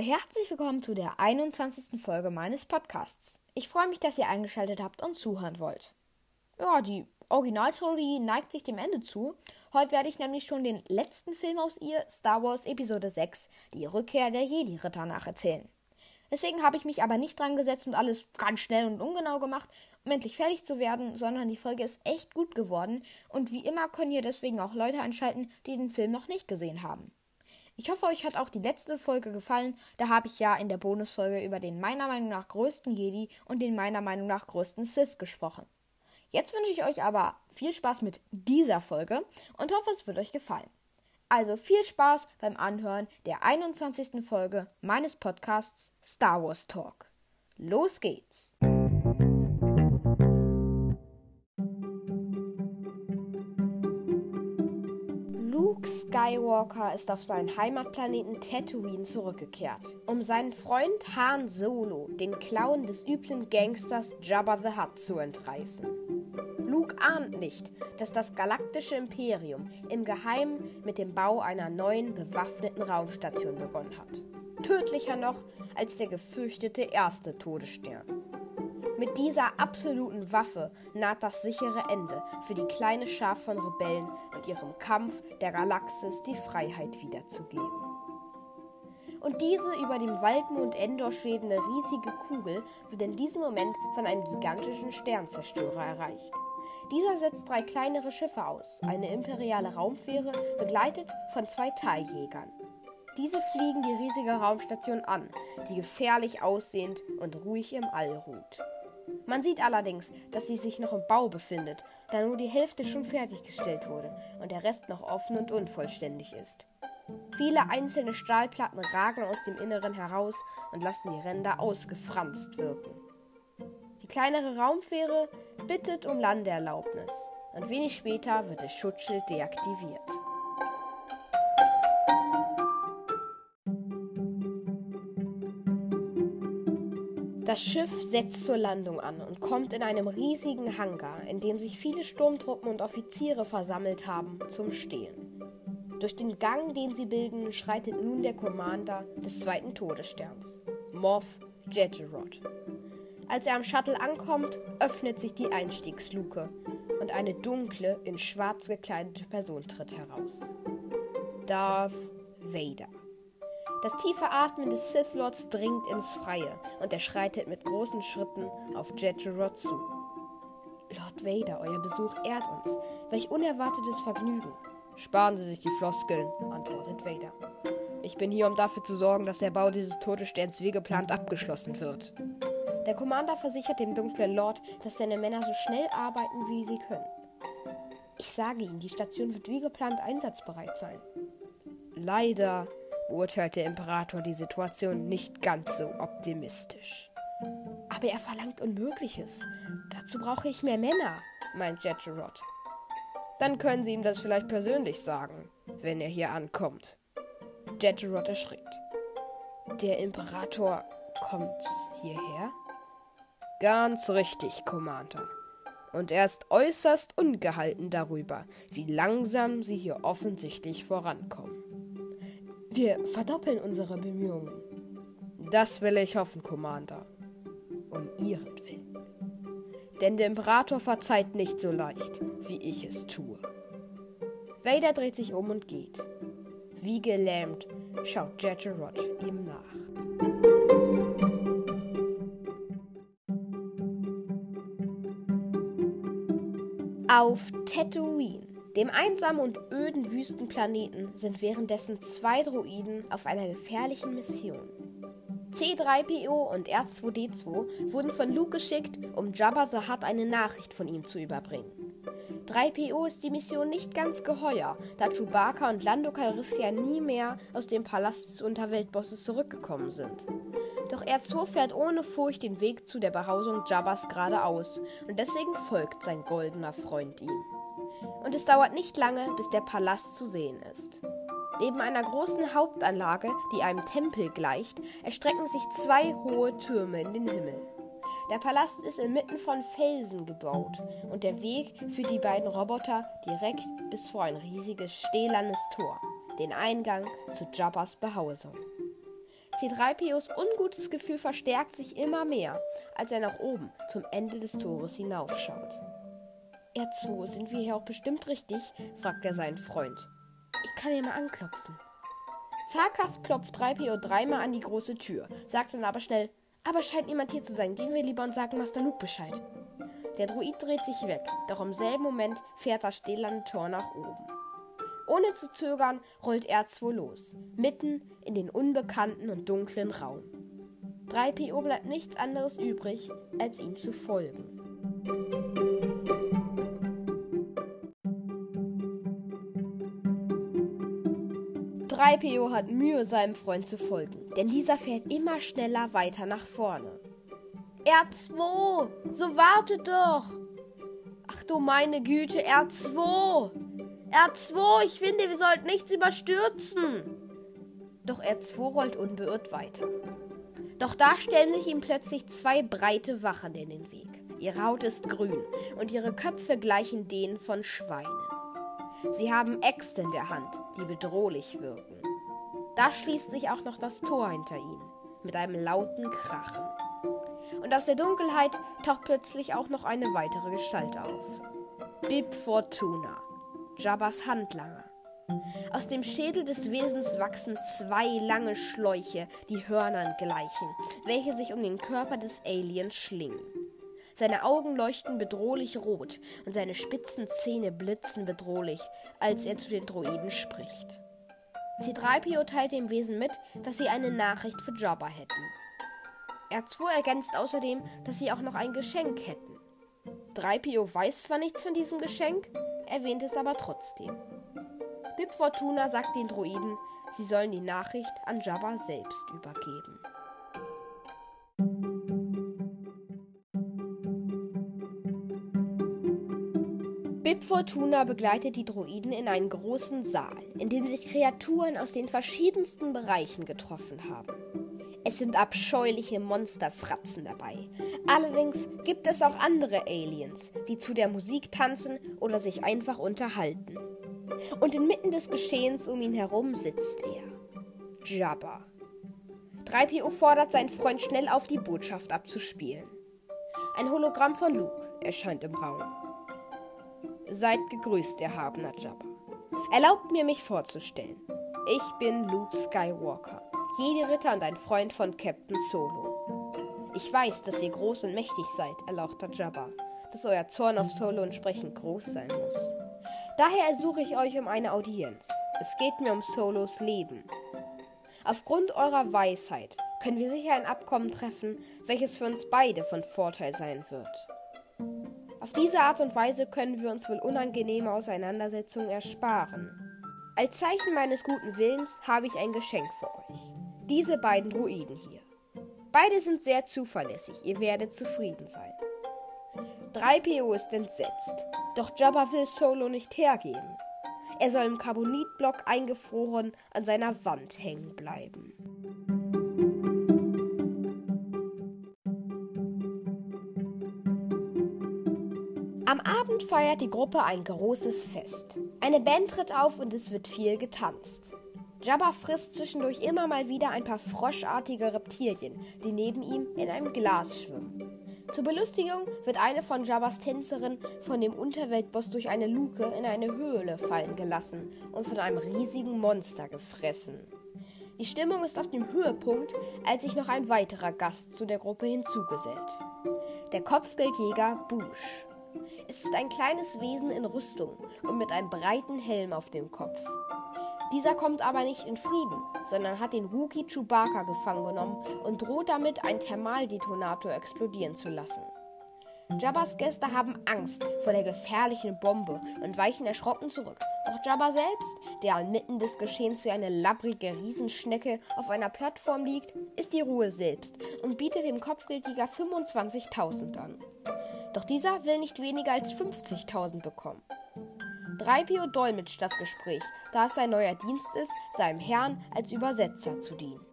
herzlich willkommen zu der 21. Folge meines Podcasts. Ich freue mich, dass ihr eingeschaltet habt und zuhören wollt. Ja, die Originaltrilogie neigt sich dem Ende zu. Heute werde ich nämlich schon den letzten Film aus ihr, Star Wars Episode 6, die Rückkehr der Jedi-Ritter, nacherzählen. Deswegen habe ich mich aber nicht dran gesetzt und alles ganz schnell und ungenau gemacht, um endlich fertig zu werden, sondern die Folge ist echt gut geworden und wie immer können hier deswegen auch Leute einschalten, die den Film noch nicht gesehen haben. Ich hoffe, euch hat auch die letzte Folge gefallen. Da habe ich ja in der Bonusfolge über den meiner Meinung nach größten Jedi und den meiner Meinung nach größten Sith gesprochen. Jetzt wünsche ich euch aber viel Spaß mit dieser Folge und hoffe, es wird euch gefallen. Also viel Spaß beim Anhören der 21. Folge meines Podcasts Star Wars Talk. Los geht's! Skywalker ist auf seinen Heimatplaneten Tatooine zurückgekehrt, um seinen Freund Han Solo, den Klauen des üblen Gangsters Jabba the Hutt, zu entreißen. Luke ahnt nicht, dass das galaktische Imperium im Geheimen mit dem Bau einer neuen bewaffneten Raumstation begonnen hat. Tödlicher noch als der gefürchtete erste Todesstern. Mit dieser absoluten Waffe naht das sichere Ende für die kleine Schar von Rebellen und ihrem Kampf der Galaxis die Freiheit wiederzugeben. Und diese über dem Waldmond Endor schwebende riesige Kugel wird in diesem Moment von einem gigantischen Sternzerstörer erreicht. Dieser setzt drei kleinere Schiffe aus, eine imperiale Raumfähre, begleitet von zwei Teiljägern. Diese fliegen die riesige Raumstation an, die gefährlich aussehend und ruhig im All ruht. Man sieht allerdings, dass sie sich noch im Bau befindet, da nur die Hälfte schon fertiggestellt wurde und der Rest noch offen und unvollständig ist. Viele einzelne Stahlplatten ragen aus dem Inneren heraus und lassen die Ränder ausgefranst wirken. Die kleinere Raumfähre bittet um Landeerlaubnis und wenig später wird das Schutzschild deaktiviert. Das Schiff setzt zur Landung an und kommt in einem riesigen Hangar, in dem sich viele Sturmtruppen und Offiziere versammelt haben, zum Stehen. Durch den Gang, den sie bilden, schreitet nun der Commander des zweiten Todessterns, Morph Jedgerod. Als er am Shuttle ankommt, öffnet sich die Einstiegsluke und eine dunkle, in schwarz gekleidete Person tritt heraus. Darth Vader. Das tiefe Atmen des Sith Lords dringt ins Freie und er schreitet mit großen Schritten auf Jetjerod zu. Lord Vader, euer Besuch ehrt uns. Welch unerwartetes Vergnügen. Sparen Sie sich die Floskeln, antwortet Vader. Ich bin hier, um dafür zu sorgen, dass der Bau dieses Todessterns wie geplant abgeschlossen wird. Der Commander versichert dem dunklen Lord, dass seine Männer so schnell arbeiten, wie sie können. Ich sage Ihnen, die Station wird wie geplant einsatzbereit sein. Leider, beurteilt der Imperator die Situation nicht ganz so optimistisch. Aber er verlangt Unmögliches. Dazu brauche ich mehr Männer, meint Jetcherod. Dann können Sie ihm das vielleicht persönlich sagen, wenn er hier ankommt. Jetcherod erschrickt. Der Imperator kommt hierher? Ganz richtig, Commander. Und er ist äußerst ungehalten darüber, wie langsam Sie hier offensichtlich vorankommen. Wir verdoppeln unsere Bemühungen. Das will ich hoffen, Commander. Um ihretwillen. Denn der Imperator verzeiht nicht so leicht, wie ich es tue. Vader dreht sich um und geht. Wie gelähmt schaut Jetcherod ihm nach. Auf Tatooine dem einsamen und öden Wüstenplaneten sind währenddessen zwei Droiden auf einer gefährlichen Mission. C3PO und R2D2 wurden von Luke geschickt, um Jabba the Hutt eine Nachricht von ihm zu überbringen. 3PO ist die Mission nicht ganz geheuer, da Chewbacca und Lando Calrissian nie mehr aus dem Palast des Unterweltbosses zurückgekommen sind. Doch R2 fährt ohne Furcht den Weg zu der Behausung Jabbas geradeaus und deswegen folgt sein goldener Freund ihm und es dauert nicht lange, bis der Palast zu sehen ist. Neben einer großen Hauptanlage, die einem Tempel gleicht, erstrecken sich zwei hohe Türme in den Himmel. Der Palast ist inmitten von Felsen gebaut und der Weg führt die beiden Roboter direkt bis vor ein riesiges stählernes Tor, den Eingang zu Jabbas Behausung. C3POs ungutes Gefühl verstärkt sich immer mehr, als er nach oben zum Ende des Tores hinaufschaut. R2, sind wir hier auch bestimmt richtig? fragt er seinen Freund. Ich kann ja mal anklopfen. Zaghaft klopft 3PO dreimal an die große Tür, sagt dann aber schnell, aber scheint niemand hier zu sein. Gehen wir lieber und sagen Master Luke Bescheid. Der Druid dreht sich weg, doch im selben Moment fährt das stählerne Tor nach oben. Ohne zu zögern rollt R2 los, mitten in den unbekannten und dunklen Raum. 3PO bleibt nichts anderes übrig, als ihm zu folgen. 3PO hat Mühe, seinem Freund zu folgen, denn dieser fährt immer schneller weiter nach vorne. R2, so wartet doch! Ach du meine Güte, R2! R2, ich finde, wir sollten nichts überstürzen! Doch R2 rollt unbeirrt weiter. Doch da stellen sich ihm plötzlich zwei breite Wachen in den Weg. Ihre Haut ist grün und ihre Köpfe gleichen denen von Schweinen. Sie haben Äxte in der Hand, die bedrohlich wirken. Da schließt sich auch noch das Tor hinter ihnen, mit einem lauten Krachen. Und aus der Dunkelheit taucht plötzlich auch noch eine weitere Gestalt auf. Bib Fortuna, Jabbas Handlanger. Aus dem Schädel des Wesens wachsen zwei lange Schläuche, die Hörnern gleichen, welche sich um den Körper des Aliens schlingen. Seine Augen leuchten bedrohlich rot und seine spitzen Zähne blitzen bedrohlich, als er zu den Droiden spricht. C3PO teilt dem Wesen mit, dass sie eine Nachricht für Jabba hätten. R2 ergänzt außerdem, dass sie auch noch ein Geschenk hätten. 3PO weiß zwar nichts von diesem Geschenk, erwähnt es aber trotzdem. Bib Fortuna sagt den Droiden, sie sollen die Nachricht an Jabba selbst übergeben. Fortuna begleitet die Droiden in einen großen Saal, in dem sich Kreaturen aus den verschiedensten Bereichen getroffen haben. Es sind abscheuliche Monsterfratzen dabei. Allerdings gibt es auch andere Aliens, die zu der Musik tanzen oder sich einfach unterhalten. Und inmitten des Geschehens um ihn herum sitzt er. Jabba. 3PO fordert seinen Freund schnell auf, die Botschaft abzuspielen. Ein Hologramm von Luke erscheint im Raum. Seid gegrüßt, erhabener Jabba. Erlaubt mir, mich vorzustellen. Ich bin Luke Skywalker, jede Ritter und ein Freund von Captain Solo. Ich weiß, dass ihr groß und mächtig seid, erlauchter Jabba, dass euer Zorn auf Solo entsprechend groß sein muss. Daher ersuche ich euch um eine Audienz. Es geht mir um Solos Leben. Aufgrund eurer Weisheit können wir sicher ein Abkommen treffen, welches für uns beide von Vorteil sein wird. Auf diese Art und Weise können wir uns wohl unangenehme Auseinandersetzungen ersparen. Als Zeichen meines guten Willens habe ich ein Geschenk für euch. Diese beiden Druiden hier. Beide sind sehr zuverlässig, ihr werdet zufrieden sein. 3PO ist entsetzt, doch Jabba will Solo nicht hergeben. Er soll im Carbonitblock eingefroren an seiner Wand hängen bleiben. Am Abend feiert die Gruppe ein großes Fest. Eine Band tritt auf und es wird viel getanzt. Jabba frisst zwischendurch immer mal wieder ein paar froschartige Reptilien, die neben ihm in einem Glas schwimmen. Zur Belustigung wird eine von Jabbas Tänzerinnen von dem Unterweltboss durch eine Luke in eine Höhle fallen gelassen und von einem riesigen Monster gefressen. Die Stimmung ist auf dem Höhepunkt, als sich noch ein weiterer Gast zu der Gruppe hinzugesellt. Der Kopfgeldjäger Bush. Es ist ein kleines Wesen in Rüstung und mit einem breiten Helm auf dem Kopf. Dieser kommt aber nicht in Frieden, sondern hat den Wookie Chewbacca gefangen genommen und droht damit, einen Thermaldetonator explodieren zu lassen. Jabbas Gäste haben Angst vor der gefährlichen Bombe und weichen erschrocken zurück. Doch Jabba selbst, der inmitten des Geschehens wie eine labbrige Riesenschnecke auf einer Plattform liegt, ist die Ruhe selbst und bietet dem Kopfgeldjäger 25.000 an. Doch dieser will nicht weniger als 50.000 bekommen. 3PO dolmetscht das Gespräch, da es sein neuer Dienst ist, seinem Herrn als Übersetzer zu dienen.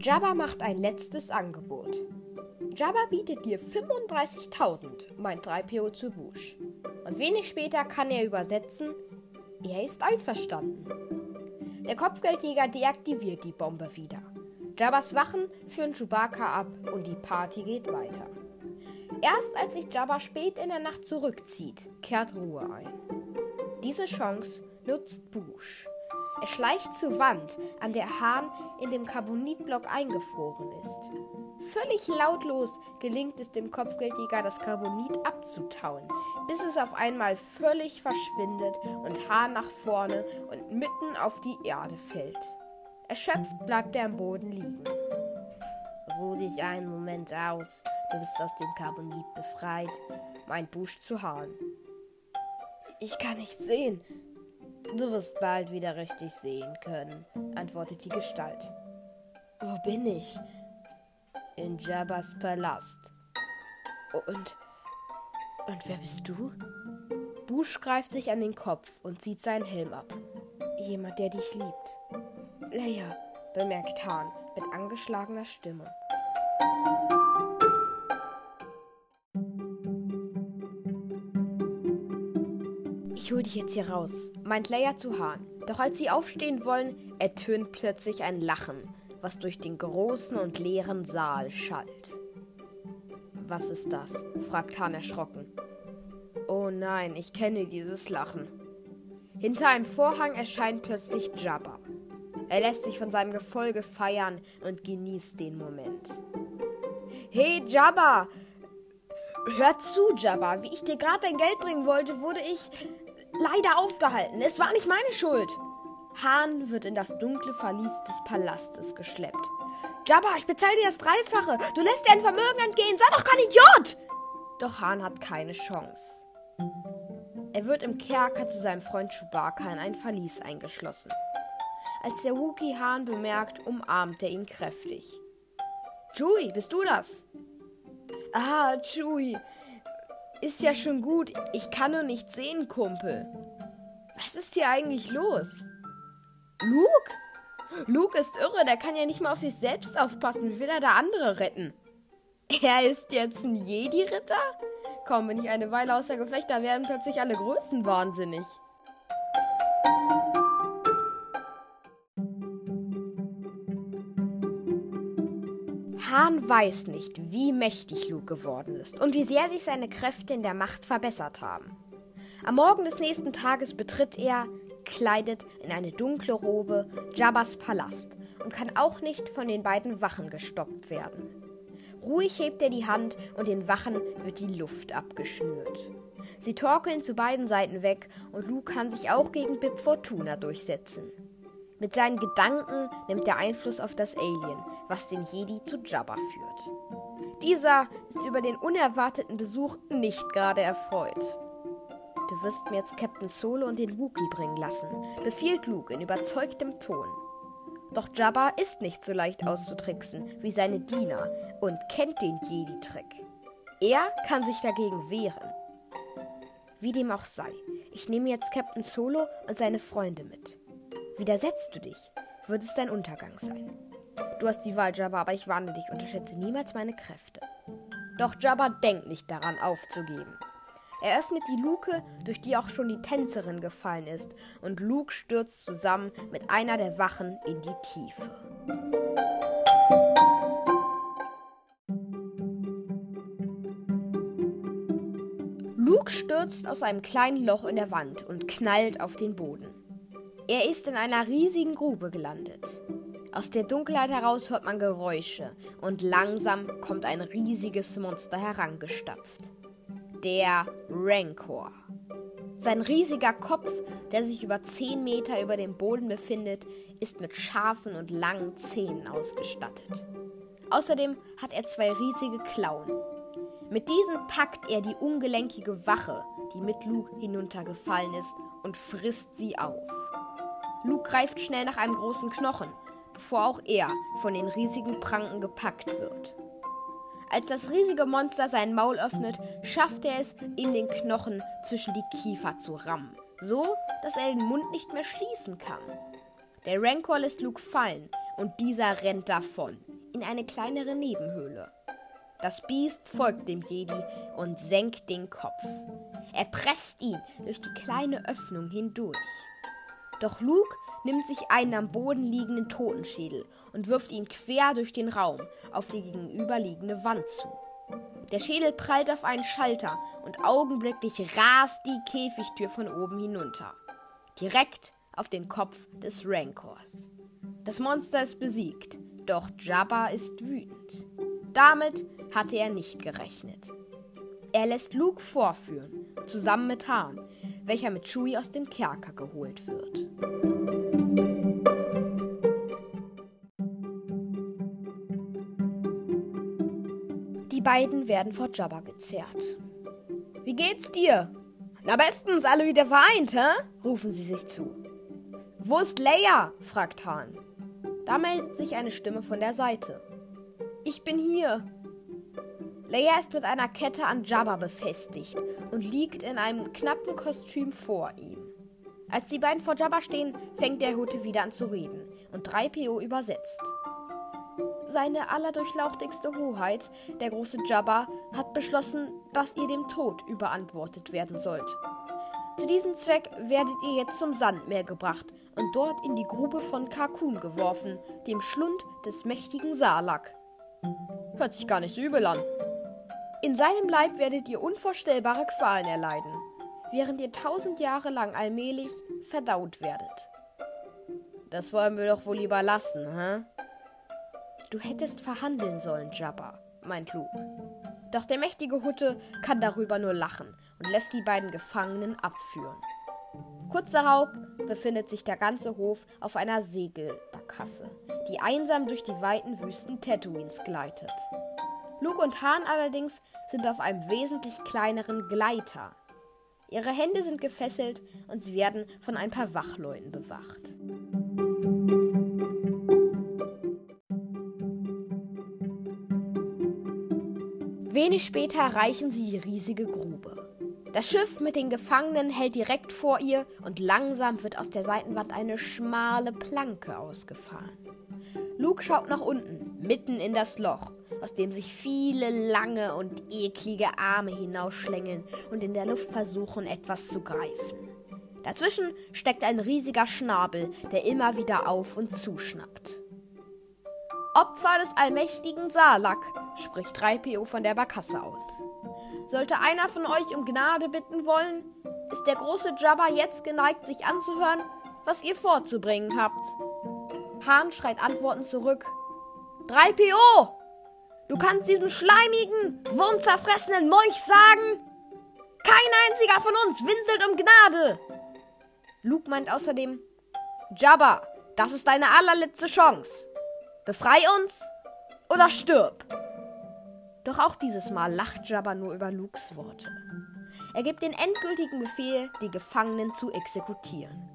Jabba macht ein letztes Angebot. Jabba bietet dir 35.000, meint 3PO zu Bush. Und wenig später kann er übersetzen, er ist einverstanden. Der Kopfgeldjäger deaktiviert die Bombe wieder. Jabbas Wachen führen Chewbacca ab und die Party geht weiter. Erst als sich Jabba spät in der Nacht zurückzieht, kehrt Ruhe ein. Diese Chance nutzt Bush. Er schleicht zur Wand, an der Hahn in dem Carbonitblock eingefroren ist. Völlig lautlos gelingt es dem Kopfgeldjäger, das Carbonit abzutauen, bis es auf einmal völlig verschwindet und Hahn nach vorne und mitten auf die Erde fällt. Erschöpft bleibt er am Boden liegen. Ruh dich einen Moment aus, du bist aus dem Carbonit befreit, meint Busch zu Hahn. Ich kann nicht sehen, Du wirst bald wieder richtig sehen können, antwortet die Gestalt. Wo bin ich? In Jabbas Palast. Und. Und wer bist du? Bush greift sich an den Kopf und zieht seinen Helm ab. Jemand, der dich liebt. Leia, bemerkt Hahn mit angeschlagener Stimme. Ich hol dich jetzt hier raus, meint Leia zu Hahn. Doch als sie aufstehen wollen, ertönt plötzlich ein Lachen, was durch den großen und leeren Saal schallt. Was ist das? fragt Hahn erschrocken. Oh nein, ich kenne dieses Lachen. Hinter einem Vorhang erscheint plötzlich Jabba. Er lässt sich von seinem Gefolge feiern und genießt den Moment. Hey Jabba! Hör zu, Jabba. Wie ich dir gerade dein Geld bringen wollte, wurde ich leider aufgehalten. Es war nicht meine Schuld. Hahn wird in das dunkle Verlies des Palastes geschleppt. Jabba, ich bezahle dir das Dreifache. Du lässt dir ein Vermögen entgehen. Sei doch kein Idiot! Doch Hahn hat keine Chance. Er wird im Kerker zu seinem Freund Chewbacca in ein Verlies eingeschlossen. Als der Wookie Hahn bemerkt, umarmt er ihn kräftig. Chewie, bist du das? Ah, Chewie, ist ja schon gut. Ich kann nur nicht sehen, Kumpel. Was ist hier eigentlich los? Luke? Luke ist irre, der kann ja nicht mal auf sich selbst aufpassen. Wie will er da andere retten? Er ist jetzt ein Jedi-Ritter? Komm, wenn ich eine Weile außer Gefecht, da werden plötzlich alle Größen wahnsinnig. Hahn weiß nicht, wie mächtig Luke geworden ist und wie sehr sich seine Kräfte in der Macht verbessert haben. Am Morgen des nächsten Tages betritt er, kleidet in eine dunkle Robe, Jabbas Palast und kann auch nicht von den beiden Wachen gestoppt werden. Ruhig hebt er die Hand und den Wachen wird die Luft abgeschnürt. Sie torkeln zu beiden Seiten weg und Luke kann sich auch gegen Bib Fortuna durchsetzen. Mit seinen Gedanken nimmt er Einfluss auf das Alien, was den Jedi zu Jabba führt. Dieser ist über den unerwarteten Besuch nicht gerade erfreut. Du wirst mir jetzt Captain Solo und den Wookie bringen lassen, befiehlt Luke in überzeugtem Ton. Doch Jabba ist nicht so leicht auszutricksen wie seine Diener und kennt den Jedi-Trick. Er kann sich dagegen wehren. Wie dem auch sei, ich nehme jetzt Captain Solo und seine Freunde mit. Widersetzt du dich, wird es dein Untergang sein. Du hast die Wahl, Jabba, aber ich warne dich, unterschätze niemals meine Kräfte. Doch Jabba denkt nicht daran, aufzugeben. Er öffnet die Luke, durch die auch schon die Tänzerin gefallen ist, und Luke stürzt zusammen mit einer der Wachen in die Tiefe. Luke stürzt aus einem kleinen Loch in der Wand und knallt auf den Boden. Er ist in einer riesigen Grube gelandet. Aus der Dunkelheit heraus hört man Geräusche und langsam kommt ein riesiges Monster herangestapft. Der Rancor. Sein riesiger Kopf, der sich über 10 Meter über dem Boden befindet, ist mit scharfen und langen Zähnen ausgestattet. Außerdem hat er zwei riesige Klauen. Mit diesen packt er die ungelenkige Wache, die mit Luke hinuntergefallen ist, und frisst sie auf. Luke greift schnell nach einem großen Knochen, bevor auch er von den riesigen Pranken gepackt wird. Als das riesige Monster sein Maul öffnet, schafft er es, ihm den Knochen zwischen die Kiefer zu rammen, so dass er den Mund nicht mehr schließen kann. Der Rancor lässt Luke fallen und dieser rennt davon in eine kleinere Nebenhöhle. Das Biest folgt dem Jedi und senkt den Kopf. Er presst ihn durch die kleine Öffnung hindurch. Doch Luke nimmt sich einen am Boden liegenden Totenschädel und wirft ihn quer durch den Raum auf die gegenüberliegende Wand zu. Der Schädel prallt auf einen Schalter und augenblicklich rast die Käfigtür von oben hinunter. Direkt auf den Kopf des Rancors. Das Monster ist besiegt, doch Jabba ist wütend. Damit hatte er nicht gerechnet. Er lässt Luke vorführen, zusammen mit Han, welcher mit Chewie aus dem Kerker geholt wird. Beiden werden vor Jabba gezerrt. Wie geht's dir? Na bestens, alle wieder vereint, hä? rufen sie sich zu. Wo ist Leia? fragt Han. Da meldet sich eine Stimme von der Seite. Ich bin hier. Leia ist mit einer Kette an Jabba befestigt und liegt in einem knappen Kostüm vor ihm. Als die beiden vor Jabba stehen, fängt der Hute wieder an zu reden und 3PO übersetzt. Seine allerdurchlauchtigste Hoheit, der große Jabba, hat beschlossen, dass ihr dem Tod überantwortet werden sollt. Zu diesem Zweck werdet ihr jetzt zum Sandmeer gebracht und dort in die Grube von Karkun geworfen, dem Schlund des mächtigen Salak. Hört sich gar nicht so übel an. In seinem Leib werdet ihr unvorstellbare Qualen erleiden, während ihr tausend Jahre lang allmählich verdaut werdet. Das wollen wir doch wohl lieber lassen, hä? Du hättest verhandeln sollen, Jabba, meint Luke. Doch der mächtige Hutte kann darüber nur lachen und lässt die beiden Gefangenen abführen. Kurz darauf befindet sich der ganze Hof auf einer Segelbarkasse, die einsam durch die weiten Wüsten Tatooines gleitet. Luke und Han allerdings sind auf einem wesentlich kleineren Gleiter. Ihre Hände sind gefesselt und sie werden von ein paar Wachleuten bewacht. Wenig später erreichen sie die riesige Grube. Das Schiff mit den Gefangenen hält direkt vor ihr und langsam wird aus der Seitenwand eine schmale Planke ausgefahren. Luke schaut nach unten, mitten in das Loch, aus dem sich viele lange und eklige Arme hinausschlängeln und in der Luft versuchen, etwas zu greifen. Dazwischen steckt ein riesiger Schnabel, der immer wieder auf und zuschnappt. Opfer des allmächtigen Salak, spricht 3PO von der Barkasse aus. Sollte einer von euch um Gnade bitten wollen, ist der große Jabba jetzt geneigt, sich anzuhören, was ihr vorzubringen habt. Hahn schreit Antworten zurück. 3PO! Du kannst diesem schleimigen, wurmzerfressenen Molch sagen, kein einziger von uns winselt um Gnade. Luke meint außerdem, Jabba, das ist deine allerletzte Chance. Befrei uns oder stirb! Doch auch dieses Mal lacht Jabba nur über Lukes Worte. Er gibt den endgültigen Befehl, die Gefangenen zu exekutieren.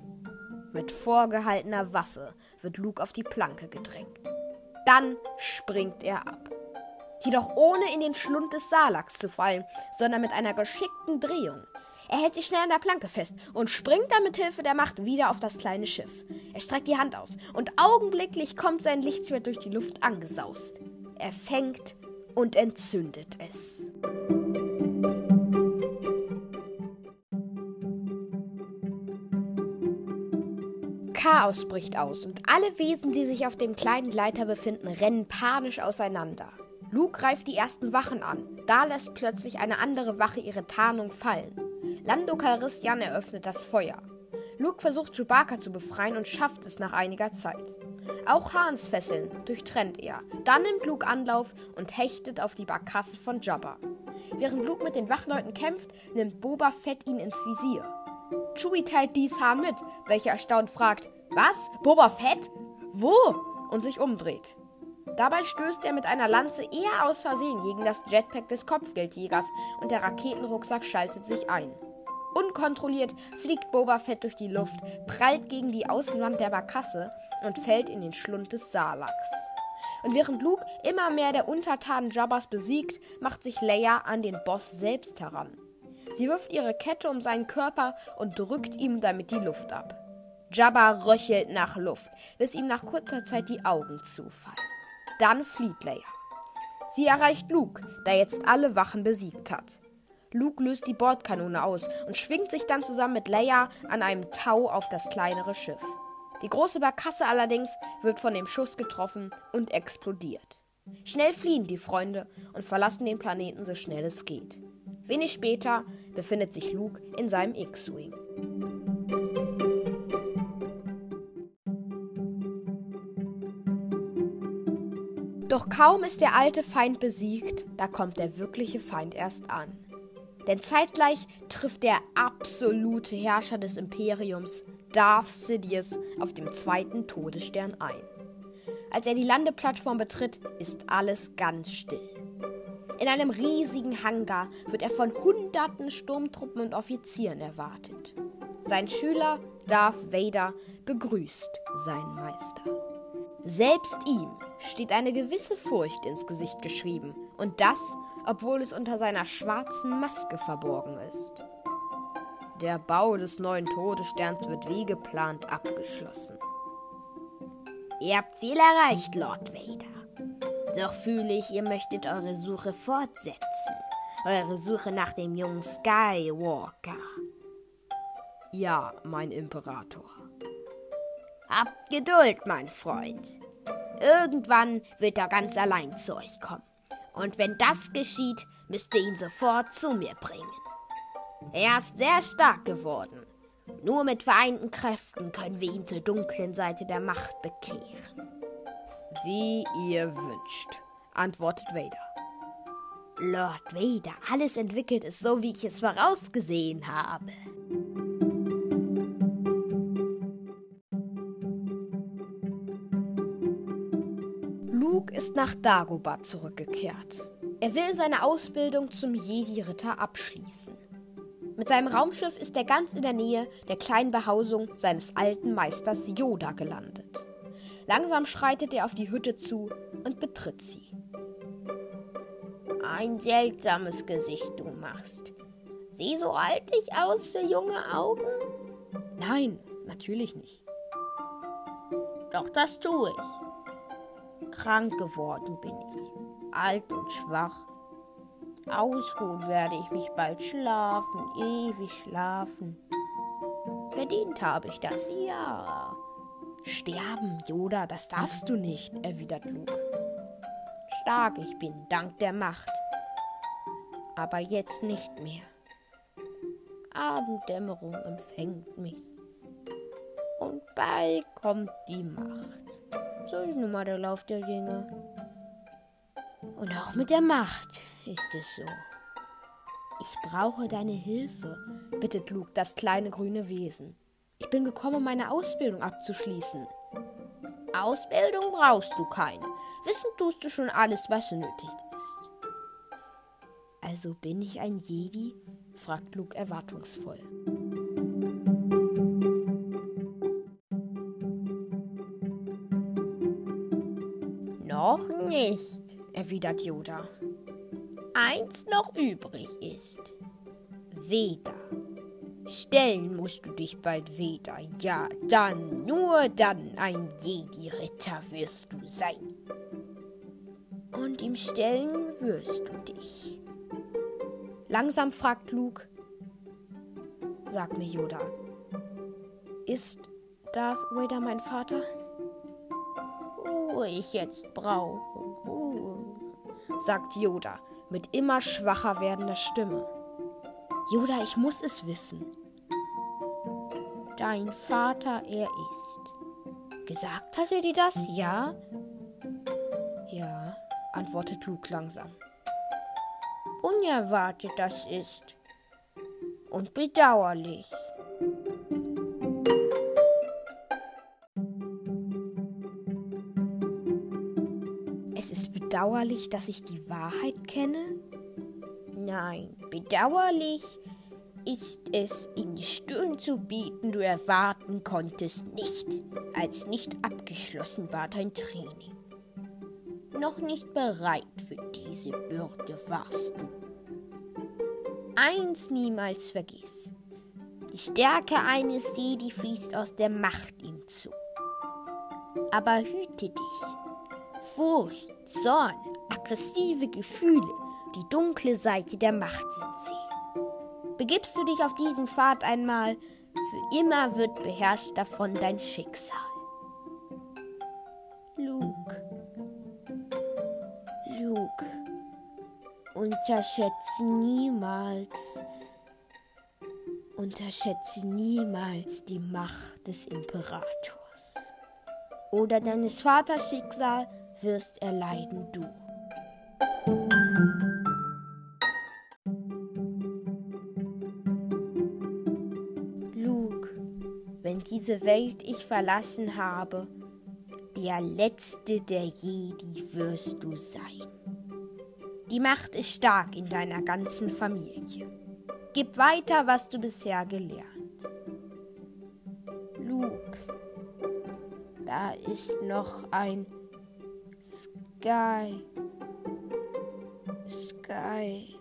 Mit vorgehaltener Waffe wird Luke auf die Planke gedrängt. Dann springt er ab. Jedoch ohne in den Schlund des Salaks zu fallen, sondern mit einer geschickten Drehung. Er hält sich schnell an der Planke fest und springt dann mit Hilfe der Macht wieder auf das kleine Schiff. Er streckt die Hand aus und augenblicklich kommt sein Lichtschwert durch die Luft angesaust. Er fängt und entzündet es. Chaos bricht aus und alle Wesen, die sich auf dem kleinen Gleiter befinden, rennen panisch auseinander. Luke greift die ersten Wachen an. Da lässt plötzlich eine andere Wache ihre Tarnung fallen. Lando Calrissian eröffnet das Feuer. Luke versucht Chewbacca zu befreien und schafft es nach einiger Zeit. Auch Hans Fesseln durchtrennt er. Dann nimmt Luke Anlauf und hechtet auf die Barkasse von Jabba. Während Luke mit den Wachleuten kämpft, nimmt Boba Fett ihn ins Visier. Chewie teilt dies Han mit, welcher erstaunt fragt: Was? Boba Fett? Wo? und sich umdreht. Dabei stößt er mit einer Lanze eher aus Versehen gegen das Jetpack des Kopfgeldjägers und der Raketenrucksack schaltet sich ein. Unkontrolliert fliegt Boba Fett durch die Luft, prallt gegen die Außenwand der Barkasse und fällt in den Schlund des Salaks. Und während Luke immer mehr der Untertanen Jabbas besiegt, macht sich Leia an den Boss selbst heran. Sie wirft ihre Kette um seinen Körper und drückt ihm damit die Luft ab. Jabba röchelt nach Luft, bis ihm nach kurzer Zeit die Augen zufallen. Dann flieht Leia. Sie erreicht Luke, der jetzt alle Wachen besiegt hat. Luke löst die Bordkanone aus und schwingt sich dann zusammen mit Leia an einem Tau auf das kleinere Schiff. Die große Barkasse allerdings wird von dem Schuss getroffen und explodiert. Schnell fliehen die Freunde und verlassen den Planeten so schnell es geht. Wenig später befindet sich Luke in seinem X-Wing. Doch kaum ist der alte Feind besiegt, da kommt der wirkliche Feind erst an. Denn zeitgleich trifft der absolute Herrscher des Imperiums, Darth Sidious, auf dem zweiten Todesstern ein. Als er die Landeplattform betritt, ist alles ganz still. In einem riesigen Hangar wird er von hunderten Sturmtruppen und Offizieren erwartet. Sein Schüler, Darth Vader, begrüßt seinen Meister. Selbst ihm steht eine gewisse Furcht ins Gesicht geschrieben, und das, obwohl es unter seiner schwarzen Maske verborgen ist. Der Bau des neuen Todessterns wird wie geplant abgeschlossen. Ihr habt viel erreicht, Lord Vader. Doch fühle ich, ihr möchtet eure Suche fortsetzen. Eure Suche nach dem jungen Skywalker. Ja, mein Imperator. Habt Geduld, mein Freund. Irgendwann wird er ganz allein zu euch kommen. Und wenn das geschieht, müsst ihr ihn sofort zu mir bringen. Er ist sehr stark geworden. Nur mit vereinten Kräften können wir ihn zur dunklen Seite der Macht bekehren. Wie ihr wünscht, antwortet Vader. Lord Vader, alles entwickelt ist so, wie ich es vorausgesehen habe. Ist nach Dagobah zurückgekehrt. Er will seine Ausbildung zum Jedi-Ritter abschließen. Mit seinem Raumschiff ist er ganz in der Nähe der kleinen Behausung seines alten Meisters Yoda gelandet. Langsam schreitet er auf die Hütte zu und betritt sie. Ein seltsames Gesicht du machst. Sieh so alt ich aus für junge Augen? Nein, natürlich nicht. Doch das tue ich. Krank geworden bin ich, alt und schwach Ausruhen werde ich mich bald schlafen, ewig schlafen. Verdient habe ich das, ja. Sterben, Yoda, das darfst du nicht, erwidert Luke. Stark ich bin, dank der Macht. Aber jetzt nicht mehr. Abenddämmerung empfängt mich. Und bald kommt die Macht. So ist nun mal der Lauf der Dinge. Und auch mit der Macht ist es so. Ich brauche deine Hilfe, bittet Luke das kleine grüne Wesen. Ich bin gekommen, um meine Ausbildung abzuschließen. Ausbildung brauchst du keine. Wissen tust du schon alles, was nötig ist. Also bin ich ein Jedi? fragt Luke erwartungsvoll. Noch nicht, erwidert Yoda eins noch übrig ist. Weder. Stellen musst du dich bald wieder. Ja, dann, nur dann ein Jedi-Ritter wirst du sein. Und im Stellen wirst du dich. Langsam fragt Luke, sag mir Yoda, ist Darth Vader mein Vater? Ruhe ich jetzt brauche, Ruhe, sagt Yoda mit immer schwacher werdender Stimme. Yoda, ich muss es wissen. Dein Vater, er ist. Gesagt hat er dir das, ja? Ja, antwortet Luke langsam. Unerwartet das ist. Und bedauerlich. Bedauerlich, dass ich die Wahrheit kenne? Nein, bedauerlich ist es, in die Stirn zu bieten, du erwarten konntest nicht, als nicht abgeschlossen war dein Training. Noch nicht bereit für diese Bürde warst du. Eins niemals vergiss. Die Stärke eines Jedi fließt aus der Macht ihm zu. Aber hüte dich. Furcht Zorn, aggressive Gefühle, die dunkle Seite der Macht sind sie. Begibst du dich auf diesen Pfad einmal, für immer wird beherrscht davon dein Schicksal. Luke, Luke, unterschätze niemals, unterschätze niemals die Macht des Imperators. Oder deines Vaters Schicksal wirst erleiden du. Luke, wenn diese Welt ich verlassen habe, der letzte der Jedi wirst du sein. Die Macht ist stark in deiner ganzen Familie. Gib weiter, was du bisher gelernt. Luke, da ist noch ein Sky. Sky.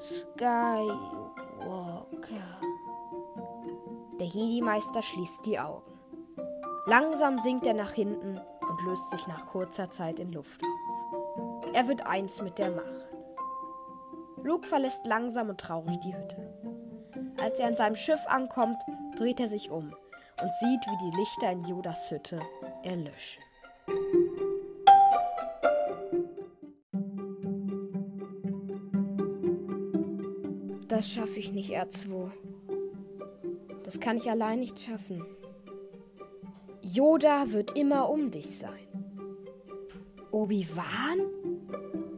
Skywalker. Der Jedi-Meister schließt die Augen. Langsam sinkt er nach hinten und löst sich nach kurzer Zeit in Luft auf. Er wird eins mit der Macht. Luke verlässt langsam und traurig die Hütte. Als er an seinem Schiff ankommt, dreht er sich um und sieht, wie die Lichter in Yodas Hütte erlöschen. Das schaffe ich nicht, R2. Das kann ich allein nicht schaffen. Yoda wird immer um dich sein. Obi-Wan?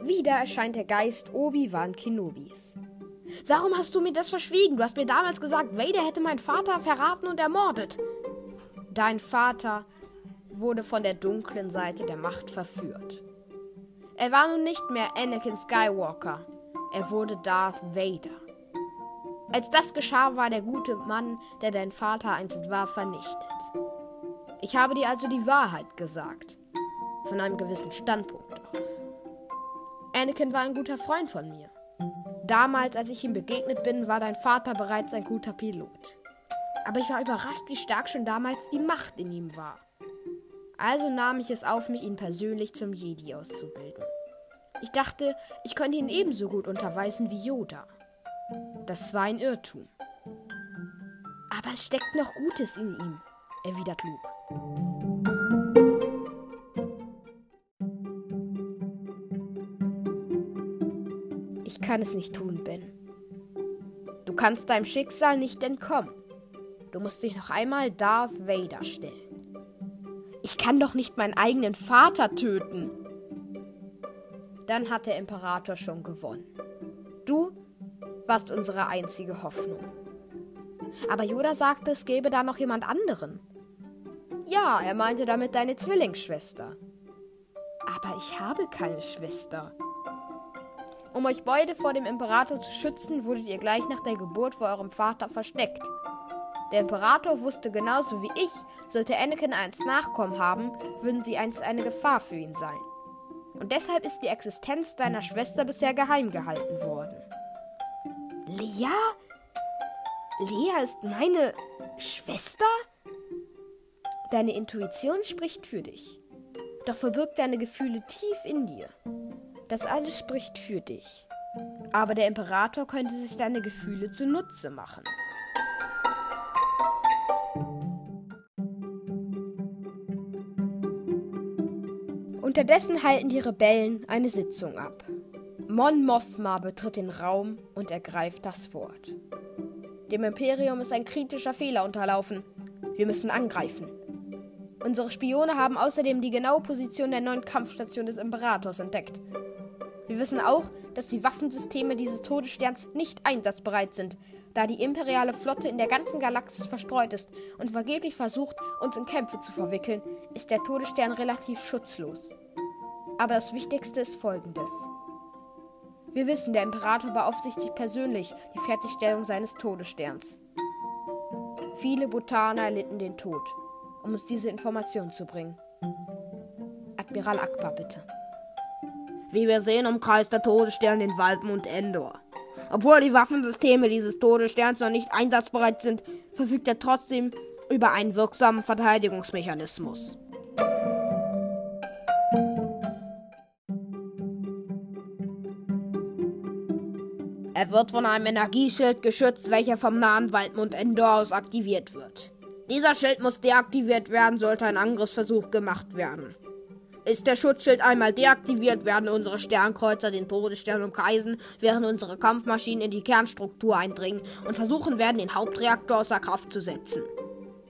Wieder erscheint der Geist Obi-Wan Kenobis. Warum hast du mir das verschwiegen? Du hast mir damals gesagt, Vader hätte meinen Vater verraten und ermordet. Dein Vater wurde von der dunklen Seite der Macht verführt. Er war nun nicht mehr Anakin Skywalker, er wurde Darth Vader. Als das geschah, war der gute Mann, der dein Vater einst war, vernichtet. Ich habe dir also die Wahrheit gesagt, von einem gewissen Standpunkt aus. Anakin war ein guter Freund von mir. Damals, als ich ihm begegnet bin, war dein Vater bereits ein guter Pilot. Aber ich war überrascht, wie stark schon damals die Macht in ihm war. Also nahm ich es auf mich, ihn persönlich zum Jedi auszubilden. Ich dachte, ich könnte ihn ebenso gut unterweisen wie Yoda. Das war ein Irrtum. Aber es steckt noch Gutes in ihm, erwidert Luke. Ich kann es nicht tun, Ben. Du kannst deinem Schicksal nicht entkommen. Du musst dich noch einmal Darth Vader stellen. Ich kann doch nicht meinen eigenen Vater töten. Dann hat der Imperator schon gewonnen. Warst unsere einzige Hoffnung. Aber Yoda sagte, es gäbe da noch jemand anderen. Ja, er meinte damit deine Zwillingsschwester. Aber ich habe keine Schwester. Um euch beide vor dem Imperator zu schützen, wurdet ihr gleich nach der Geburt vor eurem Vater versteckt. Der Imperator wusste genauso wie ich, sollte Anakin einst Nachkommen haben, würden sie einst eine Gefahr für ihn sein. Und deshalb ist die Existenz deiner Schwester bisher geheim gehalten worden. Lea? Lea ist meine Schwester? Deine Intuition spricht für dich. Doch verbirgt deine Gefühle tief in dir. Das alles spricht für dich. Aber der Imperator könnte sich deine Gefühle zunutze machen. Unterdessen halten die Rebellen eine Sitzung ab. Mon Mothma betritt den Raum und ergreift das Wort. Dem Imperium ist ein kritischer Fehler unterlaufen. Wir müssen angreifen. Unsere Spione haben außerdem die genaue Position der neuen Kampfstation des Imperators entdeckt. Wir wissen auch, dass die Waffensysteme dieses Todessterns nicht einsatzbereit sind, da die imperiale Flotte in der ganzen Galaxis verstreut ist und vergeblich versucht, uns in Kämpfe zu verwickeln, ist der Todesstern relativ schutzlos. Aber das Wichtigste ist folgendes. Wir wissen, der Imperator beaufsichtigt persönlich die Fertigstellung seines Todessterns. Viele Bhutaner erlitten den Tod, um uns diese Information zu bringen. Admiral Akbar, bitte. Wie wir sehen, umkreist der Todesstern den Waldmond Endor. Obwohl die Waffensysteme dieses Todessterns noch nicht einsatzbereit sind, verfügt er trotzdem über einen wirksamen Verteidigungsmechanismus. Er wird von einem Energieschild geschützt, welcher vom nahen Waldmund Endor aus aktiviert wird. Dieser Schild muss deaktiviert werden, sollte ein Angriffsversuch gemacht werden. Ist der Schutzschild einmal deaktiviert, werden unsere Sternkreuzer den Todesstern umkreisen, während unsere Kampfmaschinen in die Kernstruktur eindringen und versuchen werden, den Hauptreaktor außer Kraft zu setzen.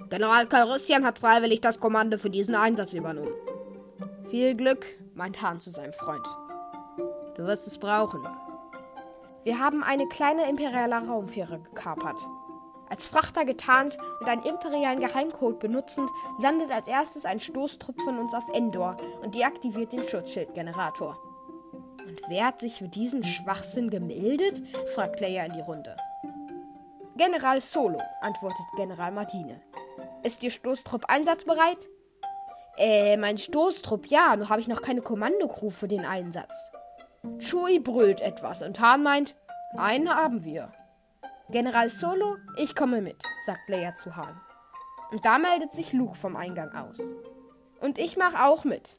General Calrissian hat freiwillig das Kommando für diesen Einsatz übernommen. Viel Glück, meint Hahn zu seinem Freund. Du wirst es brauchen. Wir haben eine kleine imperiale Raumfähre gekapert. Als Frachter getarnt und einen imperialen Geheimcode benutzend, landet als erstes ein Stoßtrupp von uns auf Endor und deaktiviert den Schutzschildgenerator. Und wer hat sich für diesen Schwachsinn gemeldet? fragt Leia in die Runde. General Solo, antwortet General Martine. Ist Ihr Stoßtrupp einsatzbereit? Äh, mein Stoßtrupp, ja, nur habe ich noch keine Kommandocrew für den Einsatz. Chui brüllt etwas und Hahn meint, einen haben wir. General Solo, ich komme mit, sagt Leia zu Han. Und da meldet sich Luke vom Eingang aus. Und ich mache auch mit.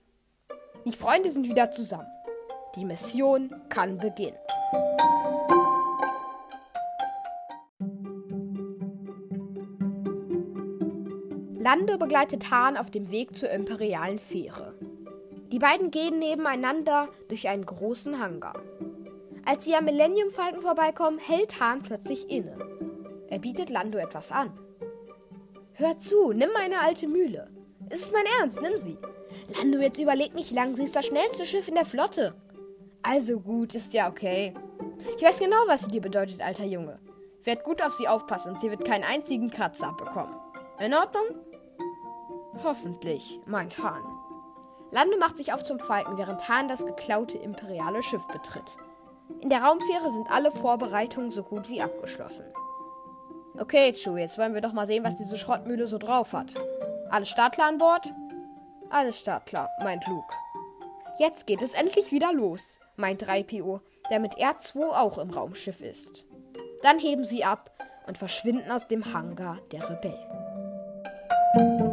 Die Freunde sind wieder zusammen. Die Mission kann beginnen. Lando begleitet Han auf dem Weg zur imperialen Fähre. Die beiden gehen nebeneinander durch einen großen Hangar. Als sie am Millennium Falken vorbeikommen, hält Hahn plötzlich inne. Er bietet Lando etwas an. Hör zu, nimm meine alte Mühle. Es ist mein Ernst, nimm sie. Lando, jetzt überleg nicht lang, sie ist das schnellste Schiff in der Flotte. Also gut, ist ja okay. Ich weiß genau, was sie dir bedeutet, alter Junge. Werd gut auf sie aufpassen und sie wird keinen einzigen Kratzer abbekommen. In Ordnung? Hoffentlich, meint Hahn. Lando macht sich auf zum Falken, während Hahn das geklaute imperiale Schiff betritt. In der Raumfähre sind alle Vorbereitungen so gut wie abgeschlossen. Okay, Chu, jetzt wollen wir doch mal sehen, was diese Schrottmühle so drauf hat. Alles startklar an Bord? Alles startklar, meint Luke. Jetzt geht es endlich wieder los, meint 3PO, der mit R2 auch im Raumschiff ist. Dann heben sie ab und verschwinden aus dem Hangar der Rebellen.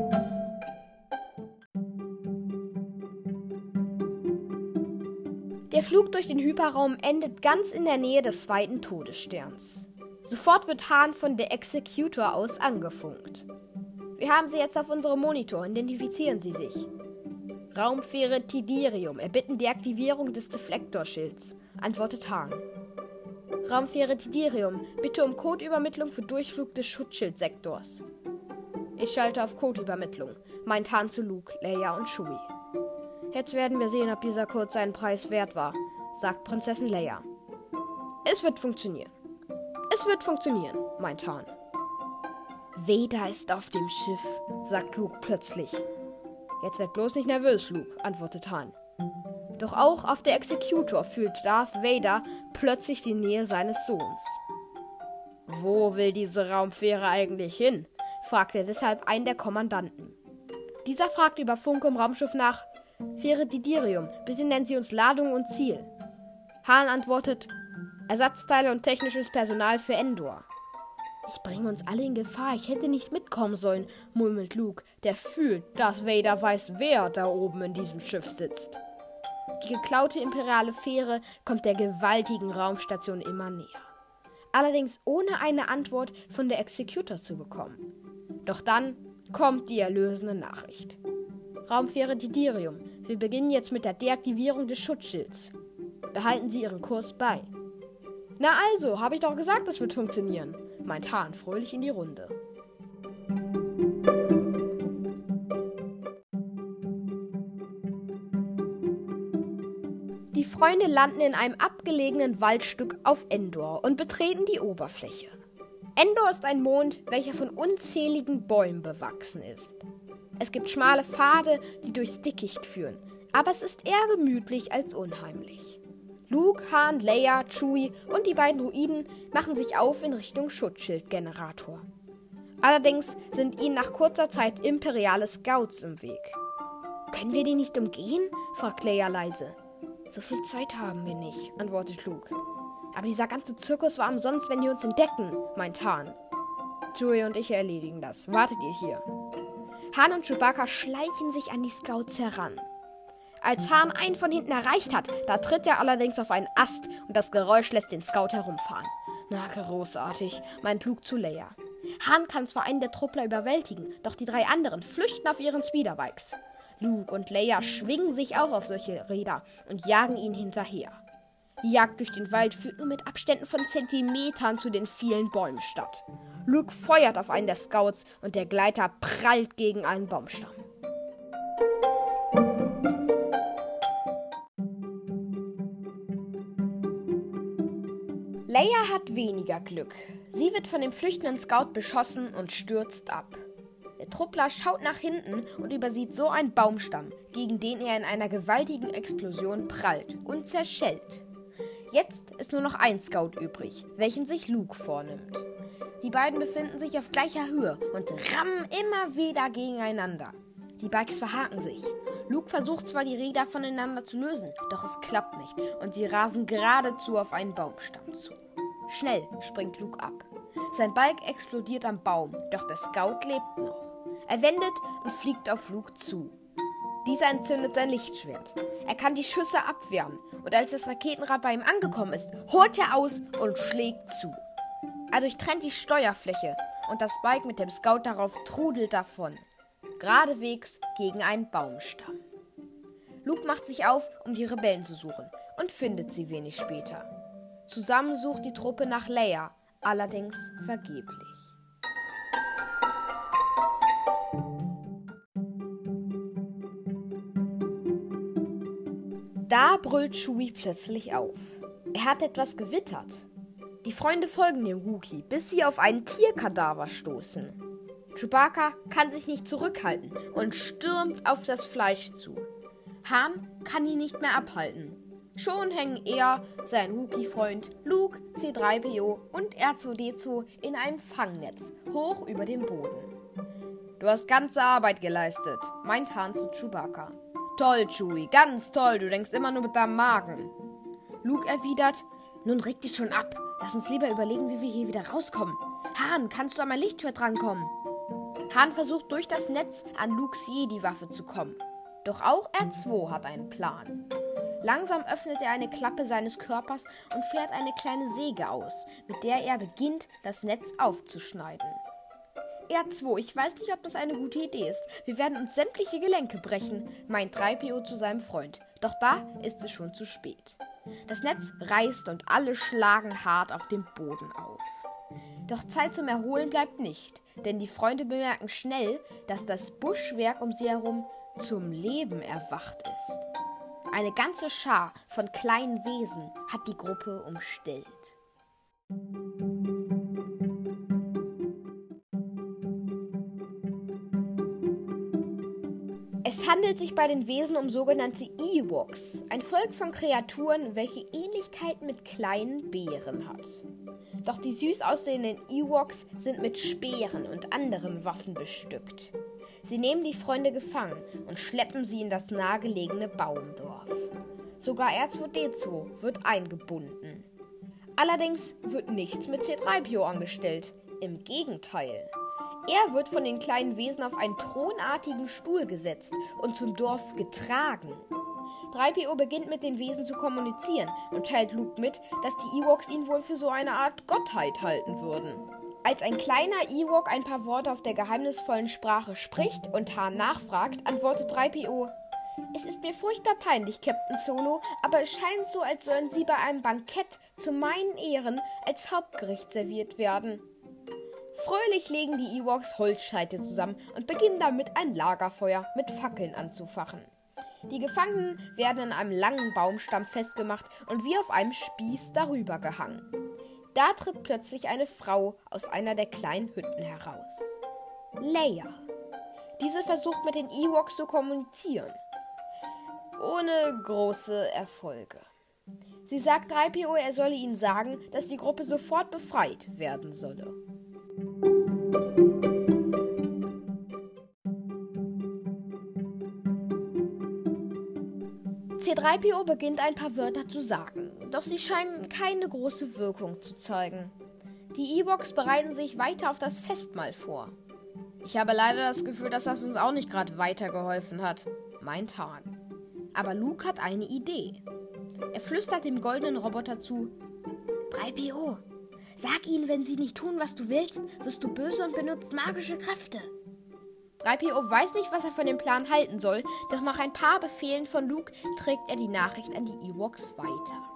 Der Flug durch den Hyperraum endet ganz in der Nähe des zweiten Todessterns. Sofort wird Hahn von der Executor aus angefunkt. Wir haben sie jetzt auf unserem Monitor, identifizieren Sie sich. Raumfähre Tidirium erbitten die Aktivierung des Deflektorschilds, antwortet Hahn. Raumfähre Tidirium, bitte um Codeübermittlung für Durchflug des Schutzschildsektors. Ich schalte auf Codeübermittlung, meint Hahn zu Luke, Leia und Chewie. Jetzt werden wir sehen, ob dieser Code seinen Preis wert war, sagt Prinzessin Leia. Es wird funktionieren. Es wird funktionieren, meint Han. Vader ist auf dem Schiff, sagt Luke plötzlich. Jetzt wird bloß nicht nervös, Luke, antwortet Han. Doch auch auf der Executor fühlt Darth Vader plötzlich die Nähe seines Sohns. Wo will diese Raumfähre eigentlich hin? fragt er deshalb einen der Kommandanten. Dieser fragt über Funk im Raumschiff nach, Fähre Didirium, bitte nennen Sie uns Ladung und Ziel. Hahn antwortet, Ersatzteile und technisches Personal für Endor. Ich bringe uns alle in Gefahr. Ich hätte nicht mitkommen sollen, murmelt Luke, der fühlt, dass Vader weiß, wer da oben in diesem Schiff sitzt. Die geklaute imperiale Fähre kommt der gewaltigen Raumstation immer näher. Allerdings ohne eine Antwort von der Executor zu bekommen. Doch dann kommt die erlösende Nachricht. Raumfähre Didirium, wir beginnen jetzt mit der Deaktivierung des Schutzschilds. Behalten Sie Ihren Kurs bei. Na also, habe ich doch gesagt, es wird funktionieren, meint Hahn fröhlich in die Runde. Die Freunde landen in einem abgelegenen Waldstück auf Endor und betreten die Oberfläche. Endor ist ein Mond, welcher von unzähligen Bäumen bewachsen ist. Es gibt schmale Pfade, die durchs Dickicht führen, aber es ist eher gemütlich als unheimlich. Luke, Han, Leia, Chewie und die beiden Druiden machen sich auf in Richtung Schutzschildgenerator. Allerdings sind ihnen nach kurzer Zeit imperiale Scouts im Weg. Können wir die nicht umgehen? fragt Leia leise. So viel Zeit haben wir nicht, antwortet Luke. Aber dieser ganze Zirkus war umsonst, wenn die uns entdecken, meint Han. Chewie und ich erledigen das. Wartet ihr hier. Han und Chewbacca schleichen sich an die Scouts heran. Als Hahn einen von hinten erreicht hat, da tritt er allerdings auf einen Ast und das Geräusch lässt den Scout herumfahren. Na, großartig, mein Flug zu Leia. Hahn kann zwar einen der Truppler überwältigen, doch die drei anderen flüchten auf ihren Speederbikes. Luke und Leia schwingen sich auch auf solche Räder und jagen ihn hinterher. Die Jagd durch den Wald führt nur mit Abständen von Zentimetern zu den vielen Bäumen statt. Luke feuert auf einen der Scouts und der Gleiter prallt gegen einen Baumstamm. Leia hat weniger Glück. Sie wird von dem flüchtenden Scout beschossen und stürzt ab. Der Truppler schaut nach hinten und übersieht so einen Baumstamm, gegen den er in einer gewaltigen Explosion prallt und zerschellt. Jetzt ist nur noch ein Scout übrig, welchen sich Luke vornimmt. Die beiden befinden sich auf gleicher Höhe und rammen immer wieder gegeneinander. Die Bikes verhaken sich. Luke versucht zwar die Räder voneinander zu lösen, doch es klappt nicht und sie rasen geradezu auf einen Baumstamm zu. Schnell springt Luke ab. Sein Bike explodiert am Baum, doch der Scout lebt noch. Er wendet und fliegt auf Luke zu. Dieser entzündet sein Lichtschwert. Er kann die Schüsse abwehren und als das Raketenrad bei ihm angekommen ist, holt er aus und schlägt zu. Er durchtrennt die Steuerfläche und das Bike mit dem Scout darauf trudelt davon geradewegs gegen einen Baumstamm. Luke macht sich auf, um die Rebellen zu suchen und findet sie wenig später. Zusammen sucht die Truppe nach Leia, allerdings vergeblich. Da brüllt Chewie plötzlich auf. Er hat etwas gewittert. Die Freunde folgen dem Wookie, bis sie auf einen Tierkadaver stoßen. Chewbacca kann sich nicht zurückhalten und stürmt auf das Fleisch zu. Han kann ihn nicht mehr abhalten. Schon hängen er, sein Wookie-Freund Luke, C3PO und R2D2 in einem Fangnetz hoch über dem Boden. Du hast ganze Arbeit geleistet, meint Han zu Chewbacca. Toll, Chewie, ganz toll, du denkst immer nur mit deinem Magen. Luke erwidert, nun reg dich schon ab. Lass uns lieber überlegen, wie wir hier wieder rauskommen. Han, kannst du an mein Lichtschwert rankommen? Han versucht durch das Netz an Lukes Jedi-Waffe zu kommen. Doch auch R2 hat einen Plan. Langsam öffnet er eine Klappe seines Körpers und fährt eine kleine Säge aus, mit der er beginnt, das Netz aufzuschneiden. R2, ich weiß nicht, ob das eine gute Idee ist. Wir werden uns sämtliche Gelenke brechen, meint 3PO zu seinem Freund. Doch da ist es schon zu spät. Das Netz reißt und alle schlagen hart auf dem Boden auf. Doch Zeit zum Erholen bleibt nicht, denn die Freunde bemerken schnell, dass das Buschwerk um sie herum zum Leben erwacht ist. Eine ganze Schar von kleinen Wesen hat die Gruppe umstellt. Es handelt sich bei den Wesen um sogenannte Ewoks, ein Volk von Kreaturen, welche Ähnlichkeit mit kleinen Bären hat. Doch die süß aussehenden Ewoks sind mit Speeren und anderen Waffen bestückt. Sie nehmen die Freunde gefangen und schleppen sie in das nahegelegene Baumdorf. Sogar R2D2 wird eingebunden. Allerdings wird nichts mit C3PO angestellt. Im Gegenteil. Er wird von den kleinen Wesen auf einen thronartigen Stuhl gesetzt und zum Dorf getragen. 3PO beginnt mit den Wesen zu kommunizieren und teilt Luke mit, dass die Ewoks ihn wohl für so eine Art Gottheit halten würden. Als ein kleiner Ewok ein paar Worte auf der geheimnisvollen Sprache spricht und Han nachfragt, antwortet 3PO: Es ist mir furchtbar peinlich, Captain Solo, aber es scheint so, als sollen Sie bei einem Bankett zu meinen Ehren als Hauptgericht serviert werden. Fröhlich legen die Ewoks Holzscheite zusammen und beginnen damit ein Lagerfeuer mit Fackeln anzufachen. Die Gefangenen werden an einem langen Baumstamm festgemacht und wie auf einem Spieß darüber gehangen. Da tritt plötzlich eine Frau aus einer der kleinen Hütten heraus. Leia. Diese versucht mit den Ewoks zu kommunizieren. Ohne große Erfolge. Sie sagt 3PO, er solle ihnen sagen, dass die Gruppe sofort befreit werden solle. C3PO beginnt ein paar Wörter zu sagen, doch sie scheinen keine große Wirkung zu zeigen. Die E-Box bereiten sich weiter auf das Festmahl vor. Ich habe leider das Gefühl, dass das uns auch nicht gerade weitergeholfen hat, meint Hahn. Aber Luke hat eine Idee. Er flüstert dem goldenen Roboter zu: 3PO, sag ihnen, wenn sie nicht tun, was du willst, wirst du böse und benutzt magische Kräfte. 3PO weiß nicht, was er von dem Plan halten soll, doch nach ein paar Befehlen von Luke trägt er die Nachricht an die Ewoks weiter.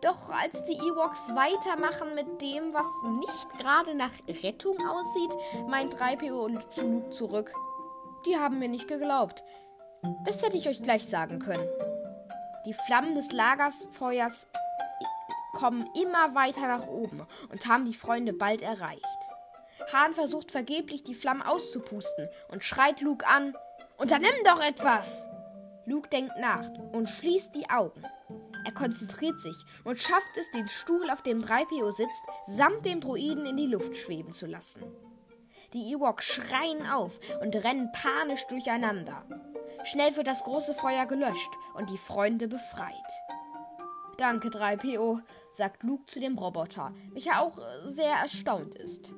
Doch als die Ewoks weitermachen mit dem, was nicht gerade nach Rettung aussieht, meint 3PO zu Luke zurück. Die haben mir nicht geglaubt. Das hätte ich euch gleich sagen können. Die Flammen des Lagerfeuers kommen immer weiter nach oben und haben die Freunde bald erreicht. Hahn versucht vergeblich, die Flammen auszupusten und schreit Luke an: Unternimm doch etwas! Luke denkt nach und schließt die Augen. Er konzentriert sich und schafft es, den Stuhl, auf dem 3PO sitzt, samt dem Droiden in die Luft schweben zu lassen. Die Ewoks schreien auf und rennen panisch durcheinander. Schnell wird das große Feuer gelöscht und die Freunde befreit. Danke, 3PO, sagt Luke zu dem Roboter, welcher auch sehr erstaunt ist.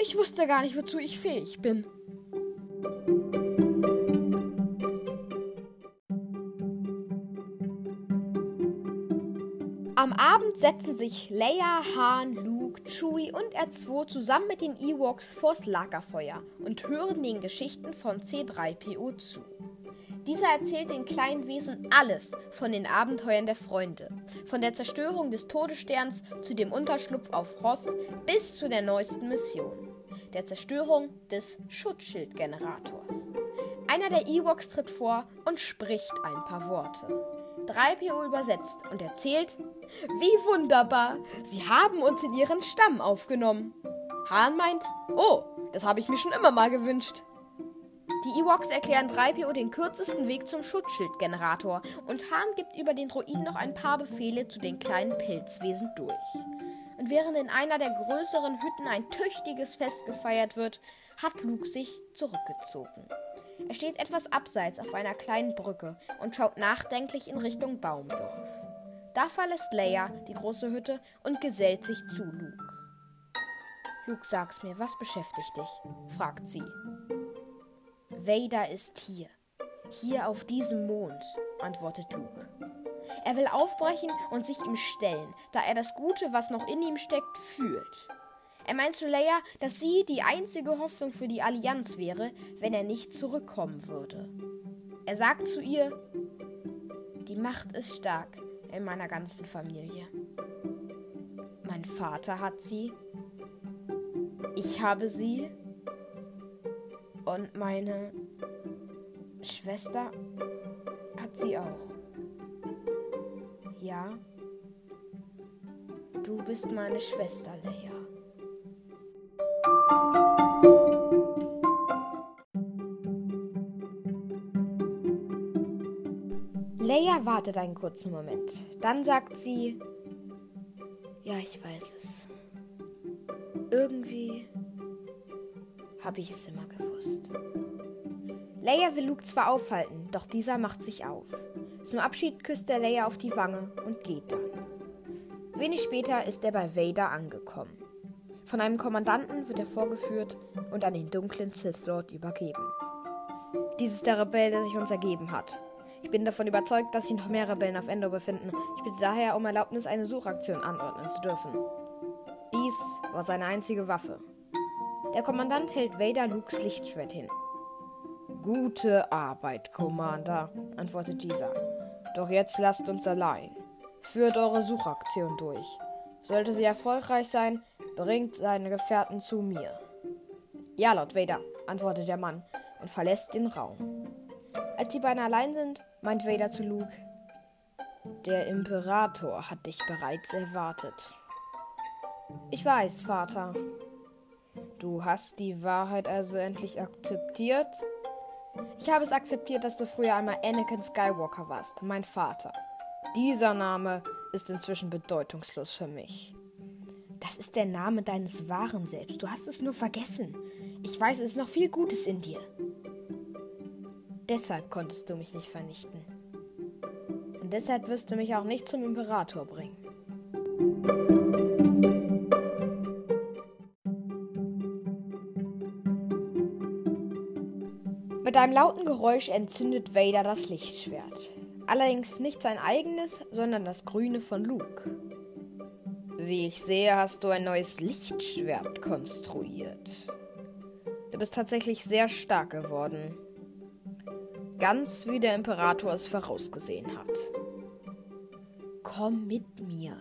Ich wusste gar nicht, wozu ich fähig bin. Am Abend setzten sich Leia, Han, Luke, Chewie und R2 zusammen mit den Ewoks vors Lagerfeuer und hören den Geschichten von C3PO zu. Dieser erzählt den kleinen Wesen alles von den Abenteuern der Freunde, von der Zerstörung des Todessterns zu dem Unterschlupf auf Hoth bis zu der neuesten Mission, der Zerstörung des Schutzschildgenerators. Einer der Ewoks tritt vor und spricht ein paar Worte. 3PO übersetzt und erzählt, wie wunderbar, Sie haben uns in Ihren Stamm aufgenommen. Han meint, oh, das habe ich mir schon immer mal gewünscht. Die Ewoks erklären 3PO den kürzesten Weg zum Schutzschildgenerator und Han gibt über den Droiden noch ein paar Befehle zu den kleinen Pilzwesen durch. Und während in einer der größeren Hütten ein tüchtiges Fest gefeiert wird, hat Luke sich zurückgezogen. Er steht etwas abseits auf einer kleinen Brücke und schaut nachdenklich in Richtung Baumdorf. Da verlässt Leia die große Hütte und gesellt sich zu Luke. Luke, sag's mir, was beschäftigt dich? fragt sie. Vader ist hier. Hier auf diesem Mond, antwortet Luke. Er will aufbrechen und sich ihm stellen, da er das Gute, was noch in ihm steckt, fühlt. Er meint zu Leia, dass sie die einzige Hoffnung für die Allianz wäre, wenn er nicht zurückkommen würde. Er sagt zu ihr, die Macht ist stark in meiner ganzen Familie. Mein Vater hat sie, ich habe sie und meine Schwester hat sie auch. Ja, du bist meine Schwester, Leia. Leia wartet einen kurzen Moment. Dann sagt sie, ja, ich weiß es. Irgendwie habe ich es immer gewusst. Leia will Luke zwar aufhalten, doch dieser macht sich auf. Zum Abschied küsst er Leia auf die Wange und geht dann. Wenig später ist er bei Vader angekommen. Von einem Kommandanten wird er vorgeführt und an den dunklen Sith Lord übergeben. Dies ist der Rebell, der sich uns ergeben hat. Ich bin davon überzeugt, dass sich noch mehr Rebellen auf Endor befinden. Ich bitte daher um Erlaubnis, eine Suchaktion anordnen zu dürfen. Dies war seine einzige Waffe. Der Kommandant hält Vader Lukes Lichtschwert hin. Gute Arbeit, Commander, antwortet dieser. Doch jetzt lasst uns allein. Führt eure Suchaktion durch. Sollte sie erfolgreich sein, bringt seine Gefährten zu mir. Ja, Lord Vader, antwortet der Mann und verlässt den Raum. Als die beiden allein sind, meint Vader zu Luke. Der Imperator hat dich bereits erwartet. Ich weiß, Vater. Du hast die Wahrheit also endlich akzeptiert? Ich habe es akzeptiert, dass du früher einmal Anakin Skywalker warst, mein Vater. Dieser Name ist inzwischen bedeutungslos für mich. Das ist der Name deines wahren Selbst. Du hast es nur vergessen. Ich weiß, es ist noch viel Gutes in dir. Deshalb konntest du mich nicht vernichten. Und deshalb wirst du mich auch nicht zum Imperator bringen. Einem lauten Geräusch entzündet Vader das Lichtschwert. Allerdings nicht sein eigenes, sondern das grüne von Luke. Wie ich sehe, hast du ein neues Lichtschwert konstruiert. Du bist tatsächlich sehr stark geworden. Ganz wie der Imperator es vorausgesehen hat. Komm mit mir.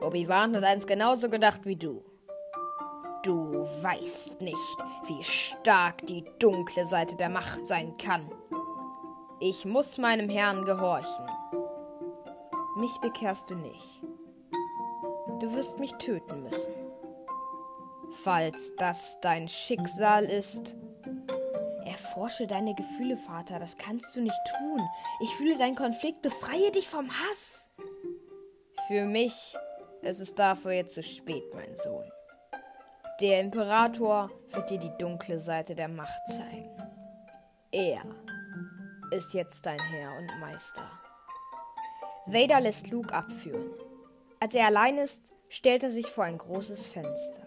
Obi-Wan hat eins genauso gedacht wie du. Du weißt nicht, wie stark die dunkle Seite der Macht sein kann. Ich muss meinem Herrn gehorchen. Mich bekehrst du nicht. Du wirst mich töten müssen. Falls das dein Schicksal ist. Erforsche deine Gefühle, Vater. Das kannst du nicht tun. Ich fühle deinen Konflikt. Befreie dich vom Hass. Für mich ist es dafür jetzt zu spät, mein Sohn. Der Imperator wird dir die dunkle Seite der Macht zeigen. Er ist jetzt dein Herr und Meister. Vader lässt Luke abführen. Als er allein ist, stellt er sich vor ein großes Fenster.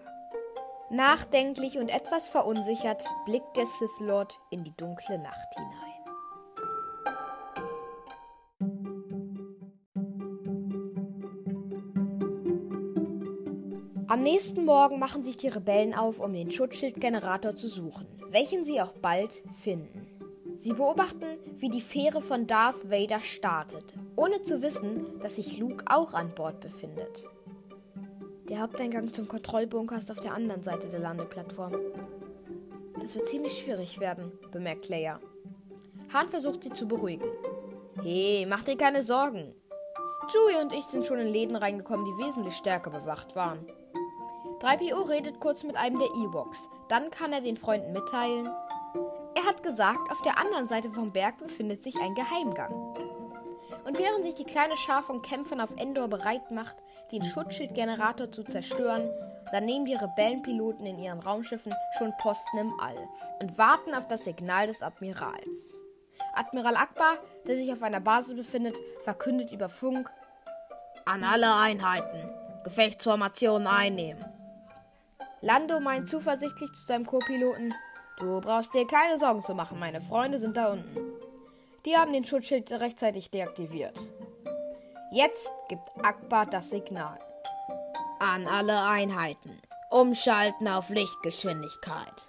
Nachdenklich und etwas verunsichert blickt der Sith Lord in die dunkle Nacht hinein. Am nächsten Morgen machen sich die Rebellen auf, um den Schutzschildgenerator zu suchen, welchen sie auch bald finden. Sie beobachten, wie die Fähre von Darth Vader startet, ohne zu wissen, dass sich Luke auch an Bord befindet. Der Haupteingang zum Kontrollbunker ist auf der anderen Seite der Landeplattform. Das wird ziemlich schwierig werden, bemerkt Leia. Han versucht sie zu beruhigen. Hey, mach dir keine Sorgen. Chewie und ich sind schon in Läden reingekommen, die wesentlich stärker bewacht waren. 3PO redet kurz mit einem der E-Box. Dann kann er den Freunden mitteilen. Er hat gesagt, auf der anderen Seite vom Berg befindet sich ein Geheimgang. Und während sich die kleine Schar von Kämpfern auf Endor bereit macht, den Schutzschildgenerator zu zerstören, dann nehmen die Rebellenpiloten in ihren Raumschiffen schon Posten im All und warten auf das Signal des Admirals. Admiral Akbar, der sich auf einer Basis befindet, verkündet über Funk an alle Einheiten Gefechtsformationen einnehmen. Lando meint zuversichtlich zu seinem Co-Piloten: Du brauchst dir keine Sorgen zu machen, meine Freunde sind da unten. Die haben den Schutzschild rechtzeitig deaktiviert. Jetzt gibt Akbar das Signal. An alle Einheiten. Umschalten auf Lichtgeschwindigkeit.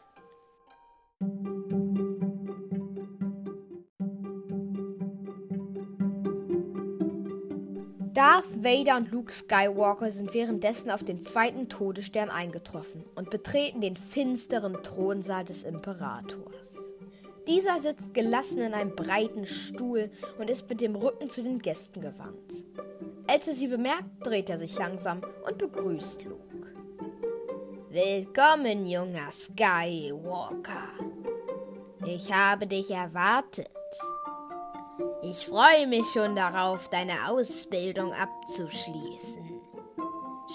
Darth Vader und Luke Skywalker sind währenddessen auf dem zweiten Todesstern eingetroffen und betreten den finsteren Thronsaal des Imperators. Dieser sitzt gelassen in einem breiten Stuhl und ist mit dem Rücken zu den Gästen gewandt. Als er sie bemerkt, dreht er sich langsam und begrüßt Luke. Willkommen, junger Skywalker. Ich habe dich erwartet. Ich freue mich schon darauf, deine Ausbildung abzuschließen.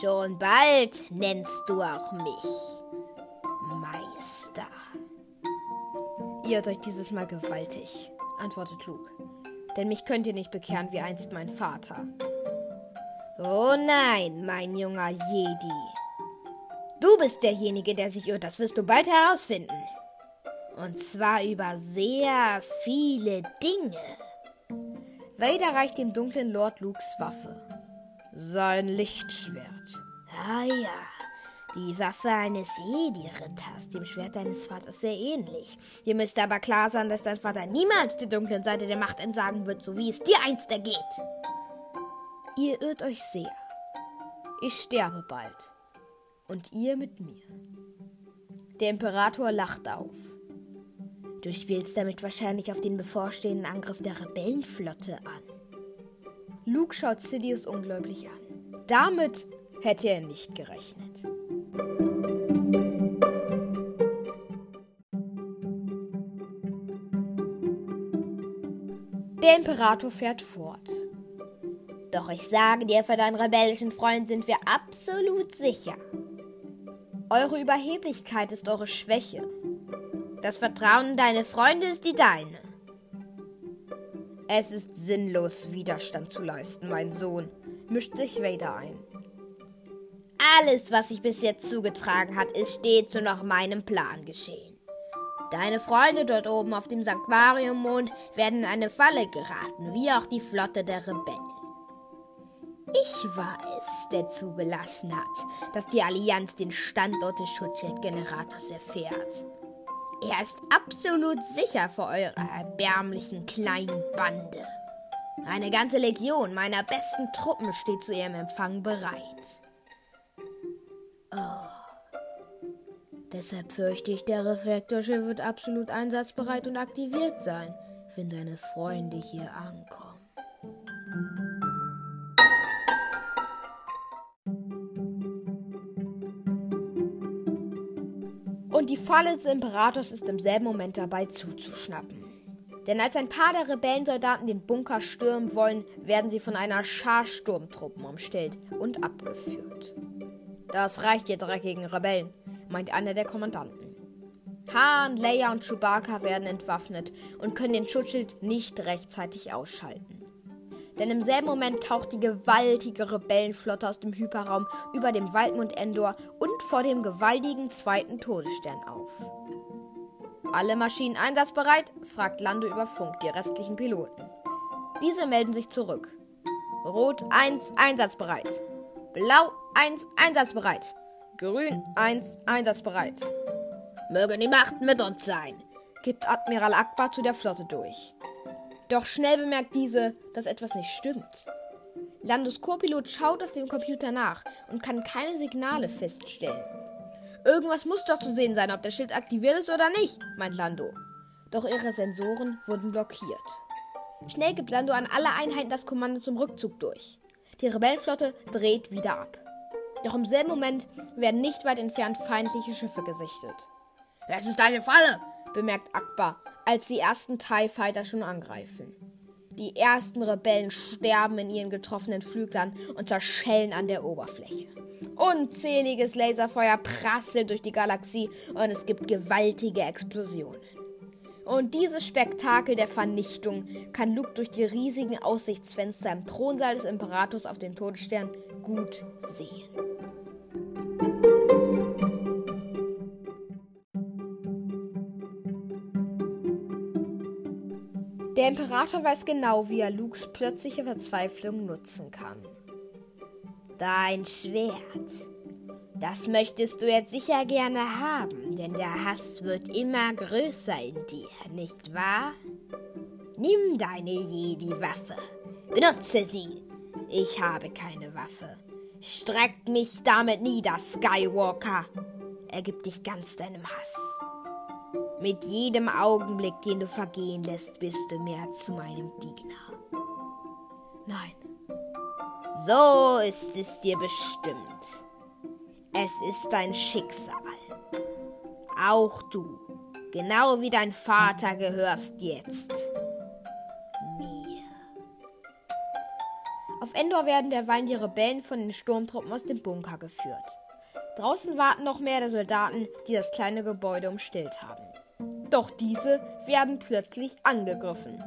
Schon bald nennst du auch mich Meister. Irrt euch dieses Mal gewaltig, antwortet Luke. Denn mich könnt ihr nicht bekehren wie einst mein Vater. Oh nein, mein junger Jedi. Du bist derjenige, der sich irrt, das wirst du bald herausfinden. Und zwar über sehr viele Dinge. Vader reicht dem dunklen Lord Lukes Waffe. Sein Lichtschwert. Ah ja, die Waffe eines Jedi-Ritters, dem Schwert deines Vaters sehr ähnlich. Dir müsste aber klar sein, dass dein Vater niemals der dunklen Seite der Macht entsagen wird, so wie es dir einst ergeht. Ihr irrt euch sehr. Ich sterbe bald. Und ihr mit mir. Der Imperator lacht auf. Du spielst damit wahrscheinlich auf den bevorstehenden Angriff der Rebellenflotte an. Luke schaut Sidious ungläubig an. Damit hätte er nicht gerechnet. Der Imperator fährt fort. Doch ich sage dir, für deinen rebellischen Freund sind wir absolut sicher. Eure Überheblichkeit ist eure Schwäche. Das Vertrauen in deine Freunde ist die deine. Es ist sinnlos, Widerstand zu leisten, mein Sohn, mischt sich Vader ein. Alles, was sich bis jetzt zugetragen hat, ist stets nur nach meinem Plan geschehen. Deine Freunde dort oben auf dem Sanktuariummond werden in eine Falle geraten, wie auch die Flotte der Rebellen. Ich war es, der zugelassen hat, dass die Allianz den Standort des Schutzschildgenerators erfährt. Er ist absolut sicher vor eurer erbärmlichen kleinen Bande. Eine ganze Legion meiner besten Truppen steht zu ihrem Empfang bereit. Oh. Deshalb fürchte ich, der Reflektorschiff wird absolut einsatzbereit und aktiviert sein, wenn deine Freunde hier ankommen. Und die Falle des Imperators ist im selben Moment dabei zuzuschnappen. Denn als ein paar der Rebellensoldaten den Bunker stürmen wollen, werden sie von einer Schar Sturmtruppen umstellt und abgeführt. Das reicht, ihr dreckigen Rebellen, meint einer der Kommandanten. Han, Leia und Chewbacca werden entwaffnet und können den Schutzschild nicht rechtzeitig ausschalten. Denn im selben Moment taucht die gewaltige Rebellenflotte aus dem Hyperraum über dem Waldmund Endor und vor dem gewaltigen zweiten Todesstern auf. Alle Maschinen einsatzbereit? fragt Lando über Funk die restlichen Piloten. Diese melden sich zurück. Rot 1 einsatzbereit. Blau 1 einsatzbereit. Grün 1 einsatzbereit. Möge die Macht mit uns sein, gibt Admiral Akbar zu der Flotte durch. Doch schnell bemerkt diese, dass etwas nicht stimmt. Landos Co-Pilot schaut auf dem Computer nach und kann keine Signale feststellen. Irgendwas muss doch zu sehen sein, ob der Schild aktiviert ist oder nicht, meint Lando. Doch ihre Sensoren wurden blockiert. Schnell gibt Lando an alle Einheiten das Kommando zum Rückzug durch. Die Rebellenflotte dreht wieder ab. Doch im selben Moment werden nicht weit entfernt feindliche Schiffe gesichtet. Es ist eine Falle, bemerkt Akbar, als die ersten TIE Fighter schon angreifen. Die ersten Rebellen sterben in ihren getroffenen Flüglern und zerschellen an der Oberfläche. Unzähliges Laserfeuer prasselt durch die Galaxie und es gibt gewaltige Explosionen. Und dieses Spektakel der Vernichtung kann Luke durch die riesigen Aussichtsfenster im Thronsaal des Imperators auf dem Todesstern gut sehen. Der Imperator weiß genau, wie er Lukes plötzliche Verzweiflung nutzen kann. Dein Schwert. Das möchtest du jetzt sicher gerne haben, denn der Hass wird immer größer in dir, nicht wahr? Nimm deine Jedi-Waffe. Benutze sie. Ich habe keine Waffe. Streck mich damit nieder, Skywalker. Ergib dich ganz deinem Hass. Mit jedem Augenblick, den du vergehen lässt, bist du mehr zu meinem Diener. Nein. So ist es dir bestimmt. Es ist dein Schicksal. Auch du, genau wie dein Vater, gehörst jetzt mir. Auf Endor werden derweil die Rebellen von den Sturmtruppen aus dem Bunker geführt. Draußen warten noch mehr der Soldaten, die das kleine Gebäude umstellt haben. Doch diese werden plötzlich angegriffen.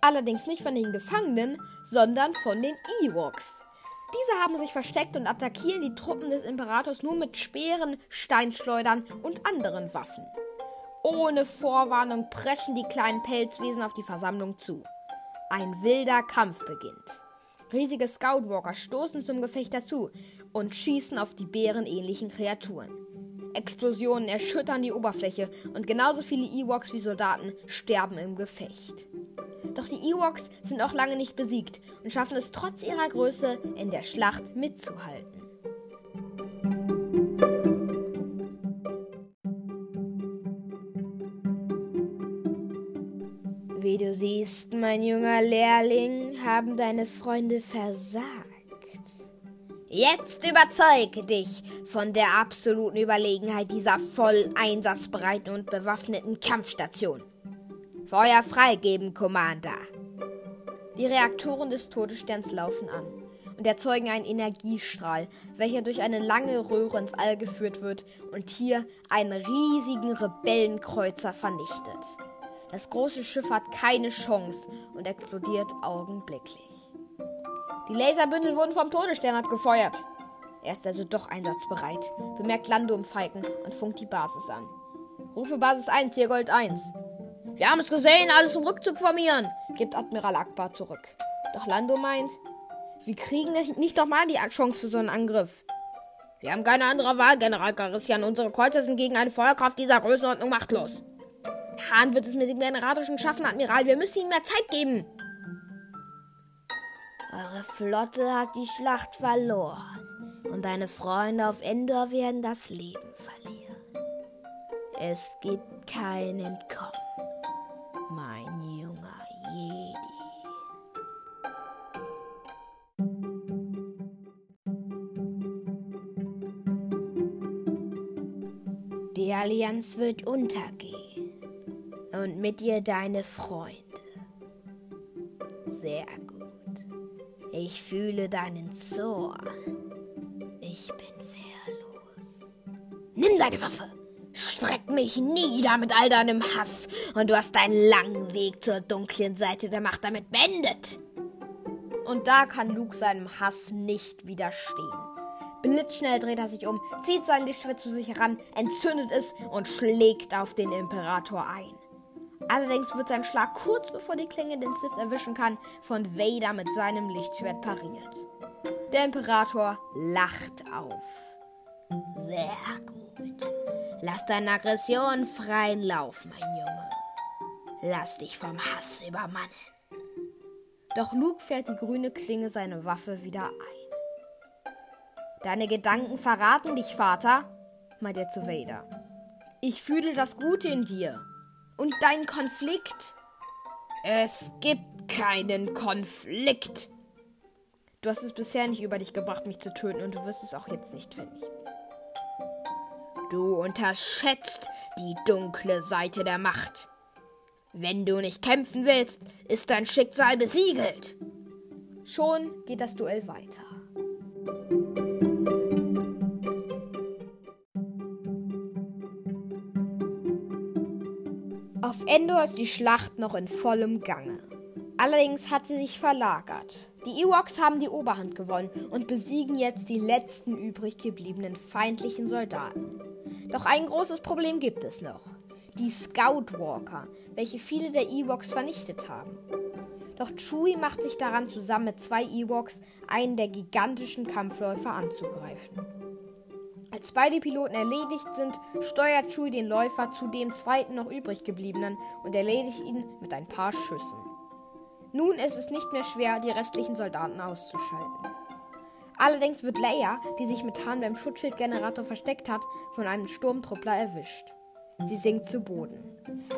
Allerdings nicht von den Gefangenen, sondern von den Ewoks. Diese haben sich versteckt und attackieren die Truppen des Imperators nur mit Speeren, Steinschleudern und anderen Waffen. Ohne Vorwarnung preschen die kleinen Pelzwesen auf die Versammlung zu. Ein wilder Kampf beginnt. Riesige Scoutwalker stoßen zum Gefecht dazu und schießen auf die bärenähnlichen Kreaturen. Explosionen erschüttern die Oberfläche und genauso viele Ewoks wie Soldaten sterben im Gefecht. Doch die Ewoks sind auch lange nicht besiegt und schaffen es trotz ihrer Größe in der Schlacht mitzuhalten. Wie du siehst, mein junger Lehrling, haben deine Freunde versagt. Jetzt überzeuge dich von der absoluten Überlegenheit dieser voll einsatzbereiten und bewaffneten Kampfstation. Feuer freigeben, Commander. Die Reaktoren des Todessterns laufen an und erzeugen einen Energiestrahl, welcher durch eine lange Röhre ins All geführt wird und hier einen riesigen Rebellenkreuzer vernichtet. Das große Schiff hat keine Chance und explodiert augenblicklich. Die Laserbündel wurden vom Todesstern abgefeuert. Er ist also doch einsatzbereit, bemerkt Lando im Falken und funkt die Basis an. Rufe Basis 1, hier Gold 1. Wir haben es gesehen, alles zum Rückzug formieren, gibt Admiral Akbar zurück. Doch Lando meint, wir kriegen nicht nochmal die Chance für so einen Angriff. Wir haben keine andere Wahl, General Carissian. Unsere Kreuzer sind gegen eine Feuerkraft dieser Größenordnung machtlos. Hahn wird es mit dem Generator schon schaffen, Admiral. Wir müssen ihm mehr Zeit geben. Eure Flotte hat die Schlacht verloren. Und deine Freunde auf Endor werden das Leben verlieren. Es gibt kein Entkommen, mein junger Jedi. Die Allianz wird untergehen. Und mit ihr deine Freunde. Sehr gut. Ich fühle deinen Zorn. Ich bin wehrlos. Nimm deine Waffe. Streck mich nieder mit all deinem Hass. Und du hast deinen langen Weg zur dunklen Seite der Macht damit beendet. Und da kann Luke seinem Hass nicht widerstehen. Blitzschnell dreht er sich um, zieht sein Lichtschwert zu sich heran, entzündet es und schlägt auf den Imperator ein. Allerdings wird sein Schlag kurz bevor die Klinge den Sith erwischen kann, von Vader mit seinem Lichtschwert pariert. Der Imperator lacht auf. Sehr gut. Lass deine Aggression freien Lauf, mein Junge. Lass dich vom Hass übermannen. Doch Luke fährt die grüne Klinge seine Waffe wieder ein. Deine Gedanken verraten dich, Vater, meint er zu Vader. Ich fühle das Gute in dir. Und dein Konflikt? Es gibt keinen Konflikt. Du hast es bisher nicht über dich gebracht, mich zu töten, und du wirst es auch jetzt nicht vernichten. Du unterschätzt die dunkle Seite der Macht. Wenn du nicht kämpfen willst, ist dein Schicksal besiegelt. Schon geht das Duell weiter. Endor ist die Schlacht noch in vollem Gange. Allerdings hat sie sich verlagert. Die Ewoks haben die Oberhand gewonnen und besiegen jetzt die letzten übrig gebliebenen feindlichen Soldaten. Doch ein großes Problem gibt es noch. Die Scoutwalker, welche viele der Ewoks vernichtet haben. Doch Chewie macht sich daran, zusammen mit zwei Ewoks einen der gigantischen Kampfläufer anzugreifen. Als beide Piloten erledigt sind, steuert Chewie den Läufer zu dem zweiten noch übrig gebliebenen und erledigt ihn mit ein paar Schüssen. Nun ist es nicht mehr schwer, die restlichen Soldaten auszuschalten. Allerdings wird Leia, die sich mit Han beim Schutzschildgenerator versteckt hat, von einem Sturmtruppler erwischt. Sie sinkt zu Boden.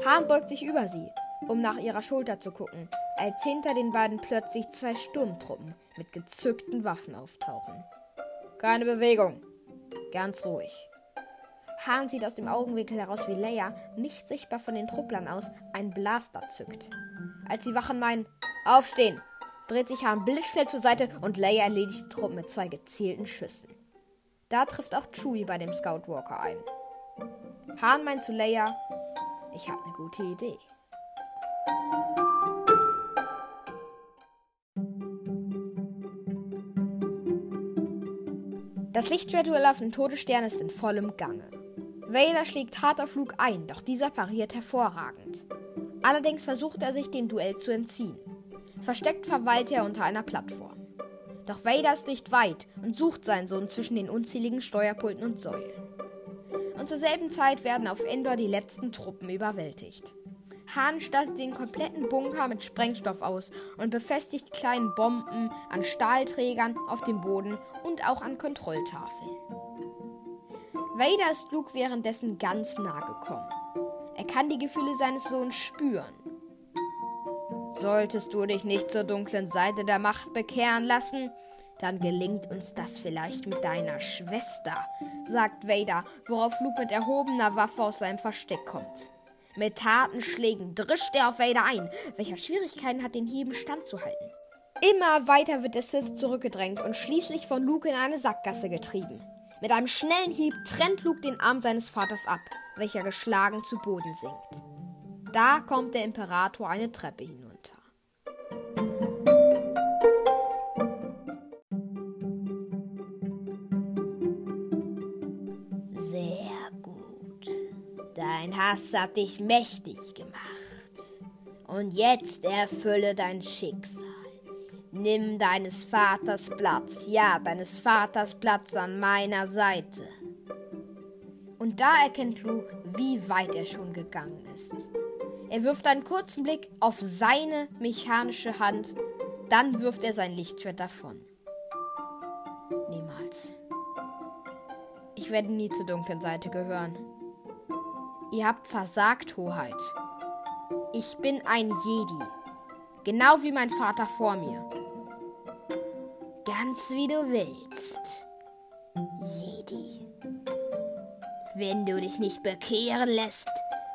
Han beugt sich über sie, um nach ihrer Schulter zu gucken, als hinter den beiden plötzlich zwei Sturmtruppen mit gezückten Waffen auftauchen. Keine Bewegung. Ganz ruhig. Han sieht aus dem Augenwinkel heraus, wie Leia, nicht sichtbar von den Trupplern aus, einen Blaster zückt. Als die Wachen meinen, aufstehen, dreht sich Han blitzschnell zur Seite und Leia erledigt die Truppe mit zwei gezielten Schüssen. Da trifft auch Chewie bei dem Scoutwalker ein. Han meint zu Leia, ich habe eine gute Idee. Das Lichtschwertduell auf dem Todesstern ist in vollem Gange. Vader schlägt hart auf Luke ein, doch dieser pariert hervorragend. Allerdings versucht er sich dem Duell zu entziehen. Versteckt verweilt er unter einer Plattform. Doch Vader ist nicht weit und sucht seinen Sohn zwischen den unzähligen Steuerpulten und Säulen. Und zur selben Zeit werden auf Endor die letzten Truppen überwältigt. Hahn stattet den kompletten Bunker mit Sprengstoff aus und befestigt kleine Bomben an Stahlträgern auf dem Boden und auch an Kontrolltafeln. Vader ist Luke währenddessen ganz nah gekommen. Er kann die Gefühle seines Sohnes spüren. Solltest du dich nicht zur dunklen Seite der Macht bekehren lassen, dann gelingt uns das vielleicht mit deiner Schwester, sagt Vader, worauf Luke mit erhobener Waffe aus seinem Versteck kommt. Mit taten Schlägen drischt er auf Vader ein, welcher Schwierigkeiten hat, den Hieben standzuhalten. Immer weiter wird der Sith zurückgedrängt und schließlich von Luke in eine Sackgasse getrieben. Mit einem schnellen Hieb trennt Luke den Arm seines Vaters ab, welcher geschlagen zu Boden sinkt. Da kommt der Imperator eine Treppe hinunter. Dein Hass hat dich mächtig gemacht. Und jetzt erfülle dein Schicksal. Nimm deines Vaters Platz, ja, deines Vaters Platz an meiner Seite. Und da erkennt Luke, wie weit er schon gegangen ist. Er wirft einen kurzen Blick auf seine mechanische Hand, dann wirft er sein Lichtschwert davon. Niemals. Ich werde nie zur dunklen Seite gehören. Ihr habt versagt, Hoheit. Ich bin ein Jedi. Genau wie mein Vater vor mir. Ganz wie du willst. Jedi. Wenn du dich nicht bekehren lässt,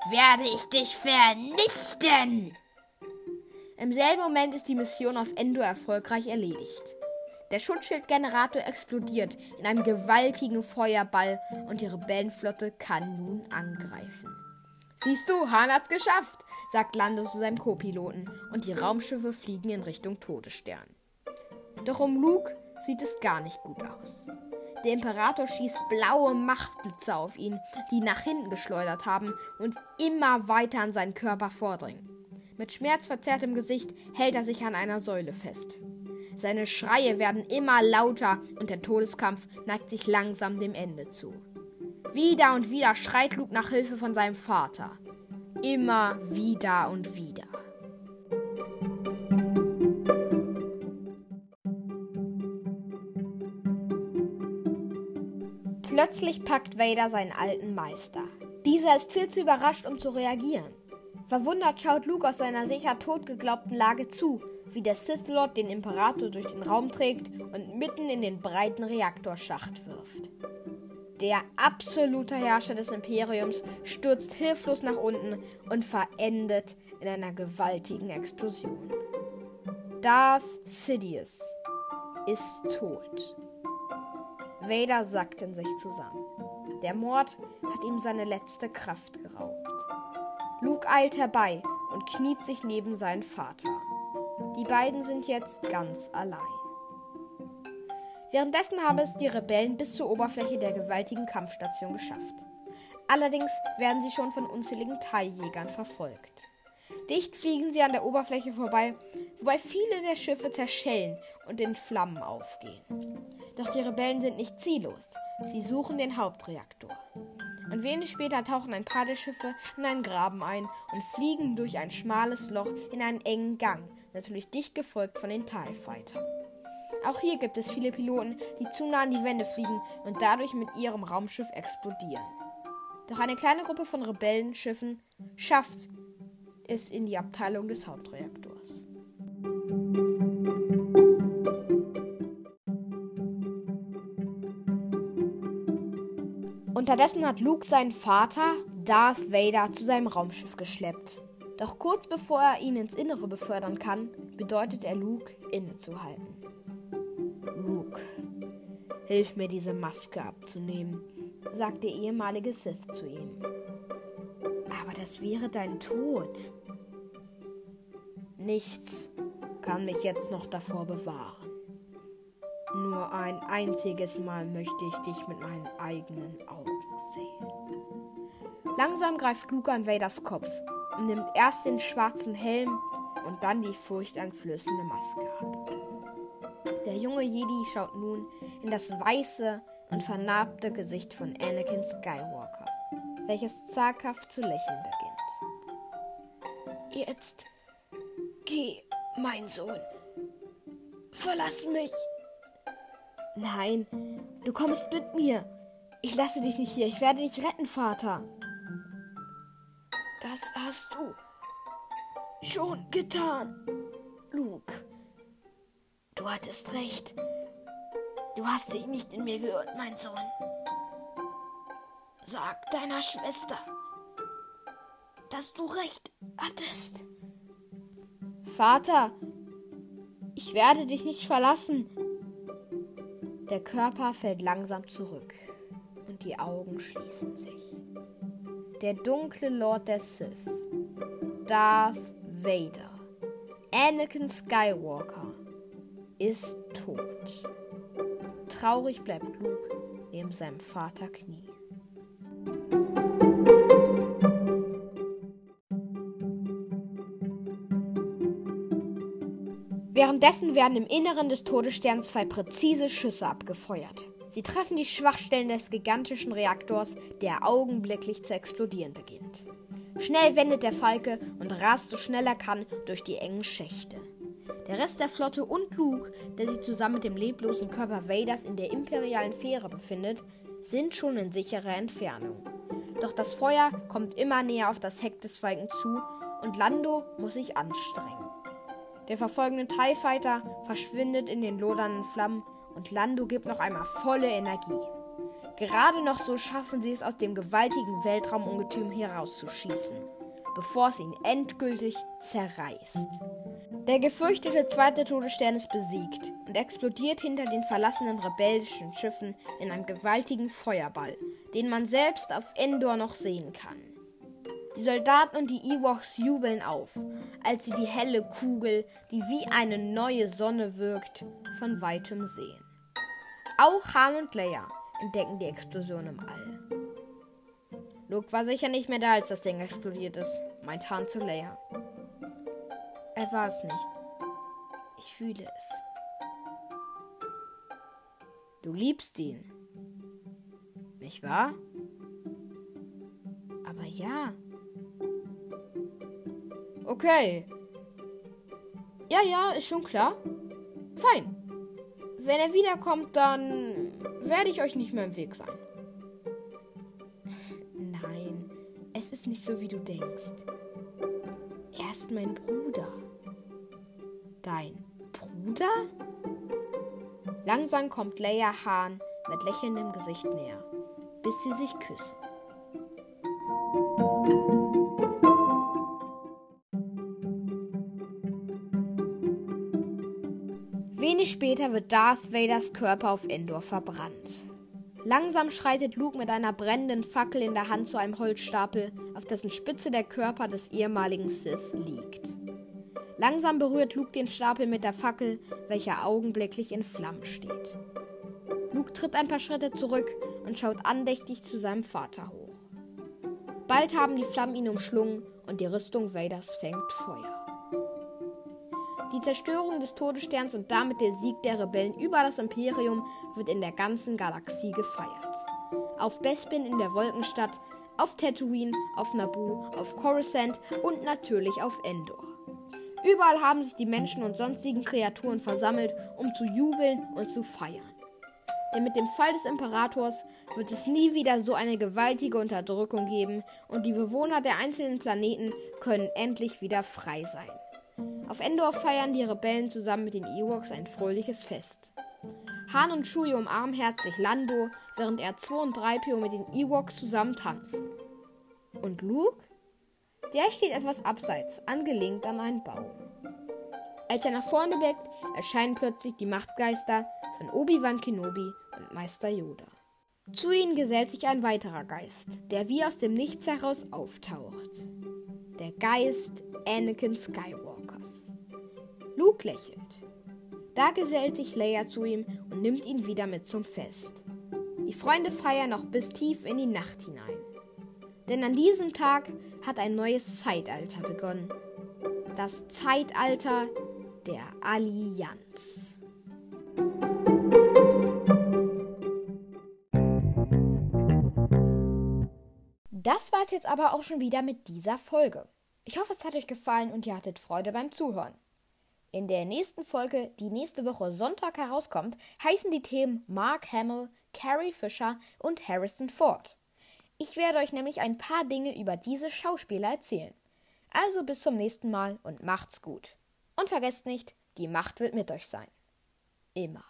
werde ich dich vernichten. Im selben Moment ist die Mission auf Endor erfolgreich erledigt. Der Schutzschildgenerator explodiert in einem gewaltigen Feuerball und die Rebellenflotte kann nun angreifen. Siehst du, Han hat's geschafft, sagt Lando zu seinem Co-Piloten und die Raumschiffe fliegen in Richtung Todesstern. Doch um Luke sieht es gar nicht gut aus. Der Imperator schießt blaue Machtblitze auf ihn, die nach hinten geschleudert haben und immer weiter an seinen Körper vordringen. Mit schmerzverzerrtem Gesicht hält er sich an einer Säule fest. Seine Schreie werden immer lauter und der Todeskampf neigt sich langsam dem Ende zu. Wieder und wieder schreit Luke nach Hilfe von seinem Vater. Immer wieder und wieder. Plötzlich packt Vader seinen alten Meister. Dieser ist viel zu überrascht, um zu reagieren. Verwundert schaut Luke aus seiner sicher tot geglaubten Lage zu, wie der Sith Lord den Imperator durch den Raum trägt und mitten in den breiten Reaktorschacht wirft. Der absolute Herrscher des Imperiums stürzt hilflos nach unten und verendet in einer gewaltigen Explosion. Darth Sidious ist tot. Vader sackt in sich zusammen. Der Mord hat ihm seine letzte Kraft geraubt. Luke eilt herbei und kniet sich neben seinen Vater. Die beiden sind jetzt ganz allein. Währenddessen haben es die Rebellen bis zur Oberfläche der gewaltigen Kampfstation geschafft. Allerdings werden sie schon von unzähligen Teiljägern verfolgt. Dicht fliegen sie an der Oberfläche vorbei, wobei viele der Schiffe zerschellen und in Flammen aufgehen. Doch die Rebellen sind nicht ziellos. Sie suchen den Hauptreaktor. Und wenig später tauchen ein paar der Schiffe in einen Graben ein und fliegen durch ein schmales Loch in einen engen Gang, natürlich dicht gefolgt von den TIE Fightern. Auch hier gibt es viele Piloten, die zu nah an die Wände fliegen und dadurch mit ihrem Raumschiff explodieren. Doch eine kleine Gruppe von Rebellenschiffen schafft es in die Abteilung des Hauptreaktors. Unterdessen hat Luke seinen Vater, Darth Vader, zu seinem Raumschiff geschleppt. Doch kurz bevor er ihn ins Innere befördern kann, bedeutet er Luke, innezuhalten. Luke, hilf mir diese Maske abzunehmen, sagt der ehemalige Sith zu ihm. Aber das wäre dein Tod. Nichts kann mich jetzt noch davor bewahren. Ein einziges Mal möchte ich dich mit meinen eigenen Augen sehen. Langsam greift Luke an Vaders Kopf und nimmt erst den schwarzen Helm und dann die furchteinflößende Maske ab. Der junge Jedi schaut nun in das weiße und vernarbte Gesicht von Anakin Skywalker, welches zaghaft zu lächeln beginnt. Jetzt geh, mein Sohn. Verlass mich. Nein, du kommst mit mir. Ich lasse dich nicht hier. Ich werde dich retten, Vater. Das hast du schon getan, Luke. Du hattest recht. Du hast dich nicht in mir geirrt, mein Sohn. Sag deiner Schwester, dass du recht hattest. Vater, ich werde dich nicht verlassen. Der Körper fällt langsam zurück und die Augen schließen sich. Der dunkle Lord der Sith, Darth Vader, Anakin Skywalker, ist tot. Traurig bleibt Luke neben seinem Vater Knie. Währenddessen werden im Inneren des Todessterns zwei präzise Schüsse abgefeuert. Sie treffen die Schwachstellen des gigantischen Reaktors, der augenblicklich zu explodieren beginnt. Schnell wendet der Falke und rast so schnell er kann durch die engen Schächte. Der Rest der Flotte und Luke, der sich zusammen mit dem leblosen Körper Vaders in der imperialen Fähre befindet, sind schon in sicherer Entfernung. Doch das Feuer kommt immer näher auf das Heck des Falken zu und Lando muss sich anstrengen. Der verfolgende TIE Fighter verschwindet in den lodernden Flammen und Lando gibt noch einmal volle Energie. Gerade noch so schaffen sie es aus dem gewaltigen Weltraumungetüm herauszuschießen, bevor es ihn endgültig zerreißt. Der gefürchtete zweite Todesstern ist besiegt und explodiert hinter den verlassenen rebellischen Schiffen in einem gewaltigen Feuerball, den man selbst auf Endor noch sehen kann. Die Soldaten und die Ewoks jubeln auf, als sie die helle Kugel, die wie eine neue Sonne wirkt, von weitem sehen. Auch Han und Leia entdecken die Explosion im All. Luke war sicher nicht mehr da, als das Ding explodiert ist, meint Han zu Leia. Er war es nicht. Ich fühle es. Du liebst ihn. Nicht wahr? Aber ja. Okay. Ja, ja, ist schon klar. Fein. Wenn er wiederkommt, dann werde ich euch nicht mehr im Weg sein. Nein, es ist nicht so, wie du denkst. Er ist mein Bruder. Dein Bruder? Langsam kommt Leia Hahn mit lächelndem Gesicht näher, bis sie sich küssen. Später wird Darth Vaders Körper auf Endor verbrannt. Langsam schreitet Luke mit einer brennenden Fackel in der Hand zu einem Holzstapel, auf dessen Spitze der Körper des ehemaligen Sith liegt. Langsam berührt Luke den Stapel mit der Fackel, welcher augenblicklich in Flammen steht. Luke tritt ein paar Schritte zurück und schaut andächtig zu seinem Vater hoch. Bald haben die Flammen ihn umschlungen und die Rüstung Vaders fängt Feuer. Die Zerstörung des Todessterns und damit der Sieg der Rebellen über das Imperium wird in der ganzen Galaxie gefeiert. Auf Bespin in der Wolkenstadt, auf Tatooine, auf Naboo, auf Coruscant und natürlich auf Endor. Überall haben sich die Menschen und sonstigen Kreaturen versammelt, um zu jubeln und zu feiern. Denn mit dem Fall des Imperators wird es nie wieder so eine gewaltige Unterdrückung geben und die Bewohner der einzelnen Planeten können endlich wieder frei sein. Auf Endor feiern die Rebellen zusammen mit den Ewoks ein fröhliches Fest. Han und Chewie umarmen herzlich Lando, während R2 und 3PO mit den Ewoks zusammen tanzen. Und Luke? Der steht etwas abseits, angelehnt an einen Baum. Als er nach vorne blickt, erscheinen plötzlich die Machtgeister von Obi-Wan Kenobi und Meister Yoda. Zu ihnen gesellt sich ein weiterer Geist, der wie aus dem Nichts heraus auftaucht. Der Geist Anakin Skywalkers. Luke lächelt. Da gesellt sich Leia zu ihm und nimmt ihn wieder mit zum Fest. Die Freunde feiern noch bis tief in die Nacht hinein. Denn an diesem Tag hat ein neues Zeitalter begonnen. Das Zeitalter der Allianz. Das war es jetzt aber auch schon wieder mit dieser Folge. Ich hoffe, es hat euch gefallen und ihr hattet Freude beim Zuhören. In der nächsten Folge, die nächste Woche Sonntag herauskommt, heißen die Themen Mark Hamill, Carrie Fisher und Harrison Ford. Ich werde euch nämlich ein paar Dinge über diese Schauspieler erzählen. Also bis zum nächsten Mal und macht's gut. Und vergesst nicht, die Macht wird mit euch sein. Immer.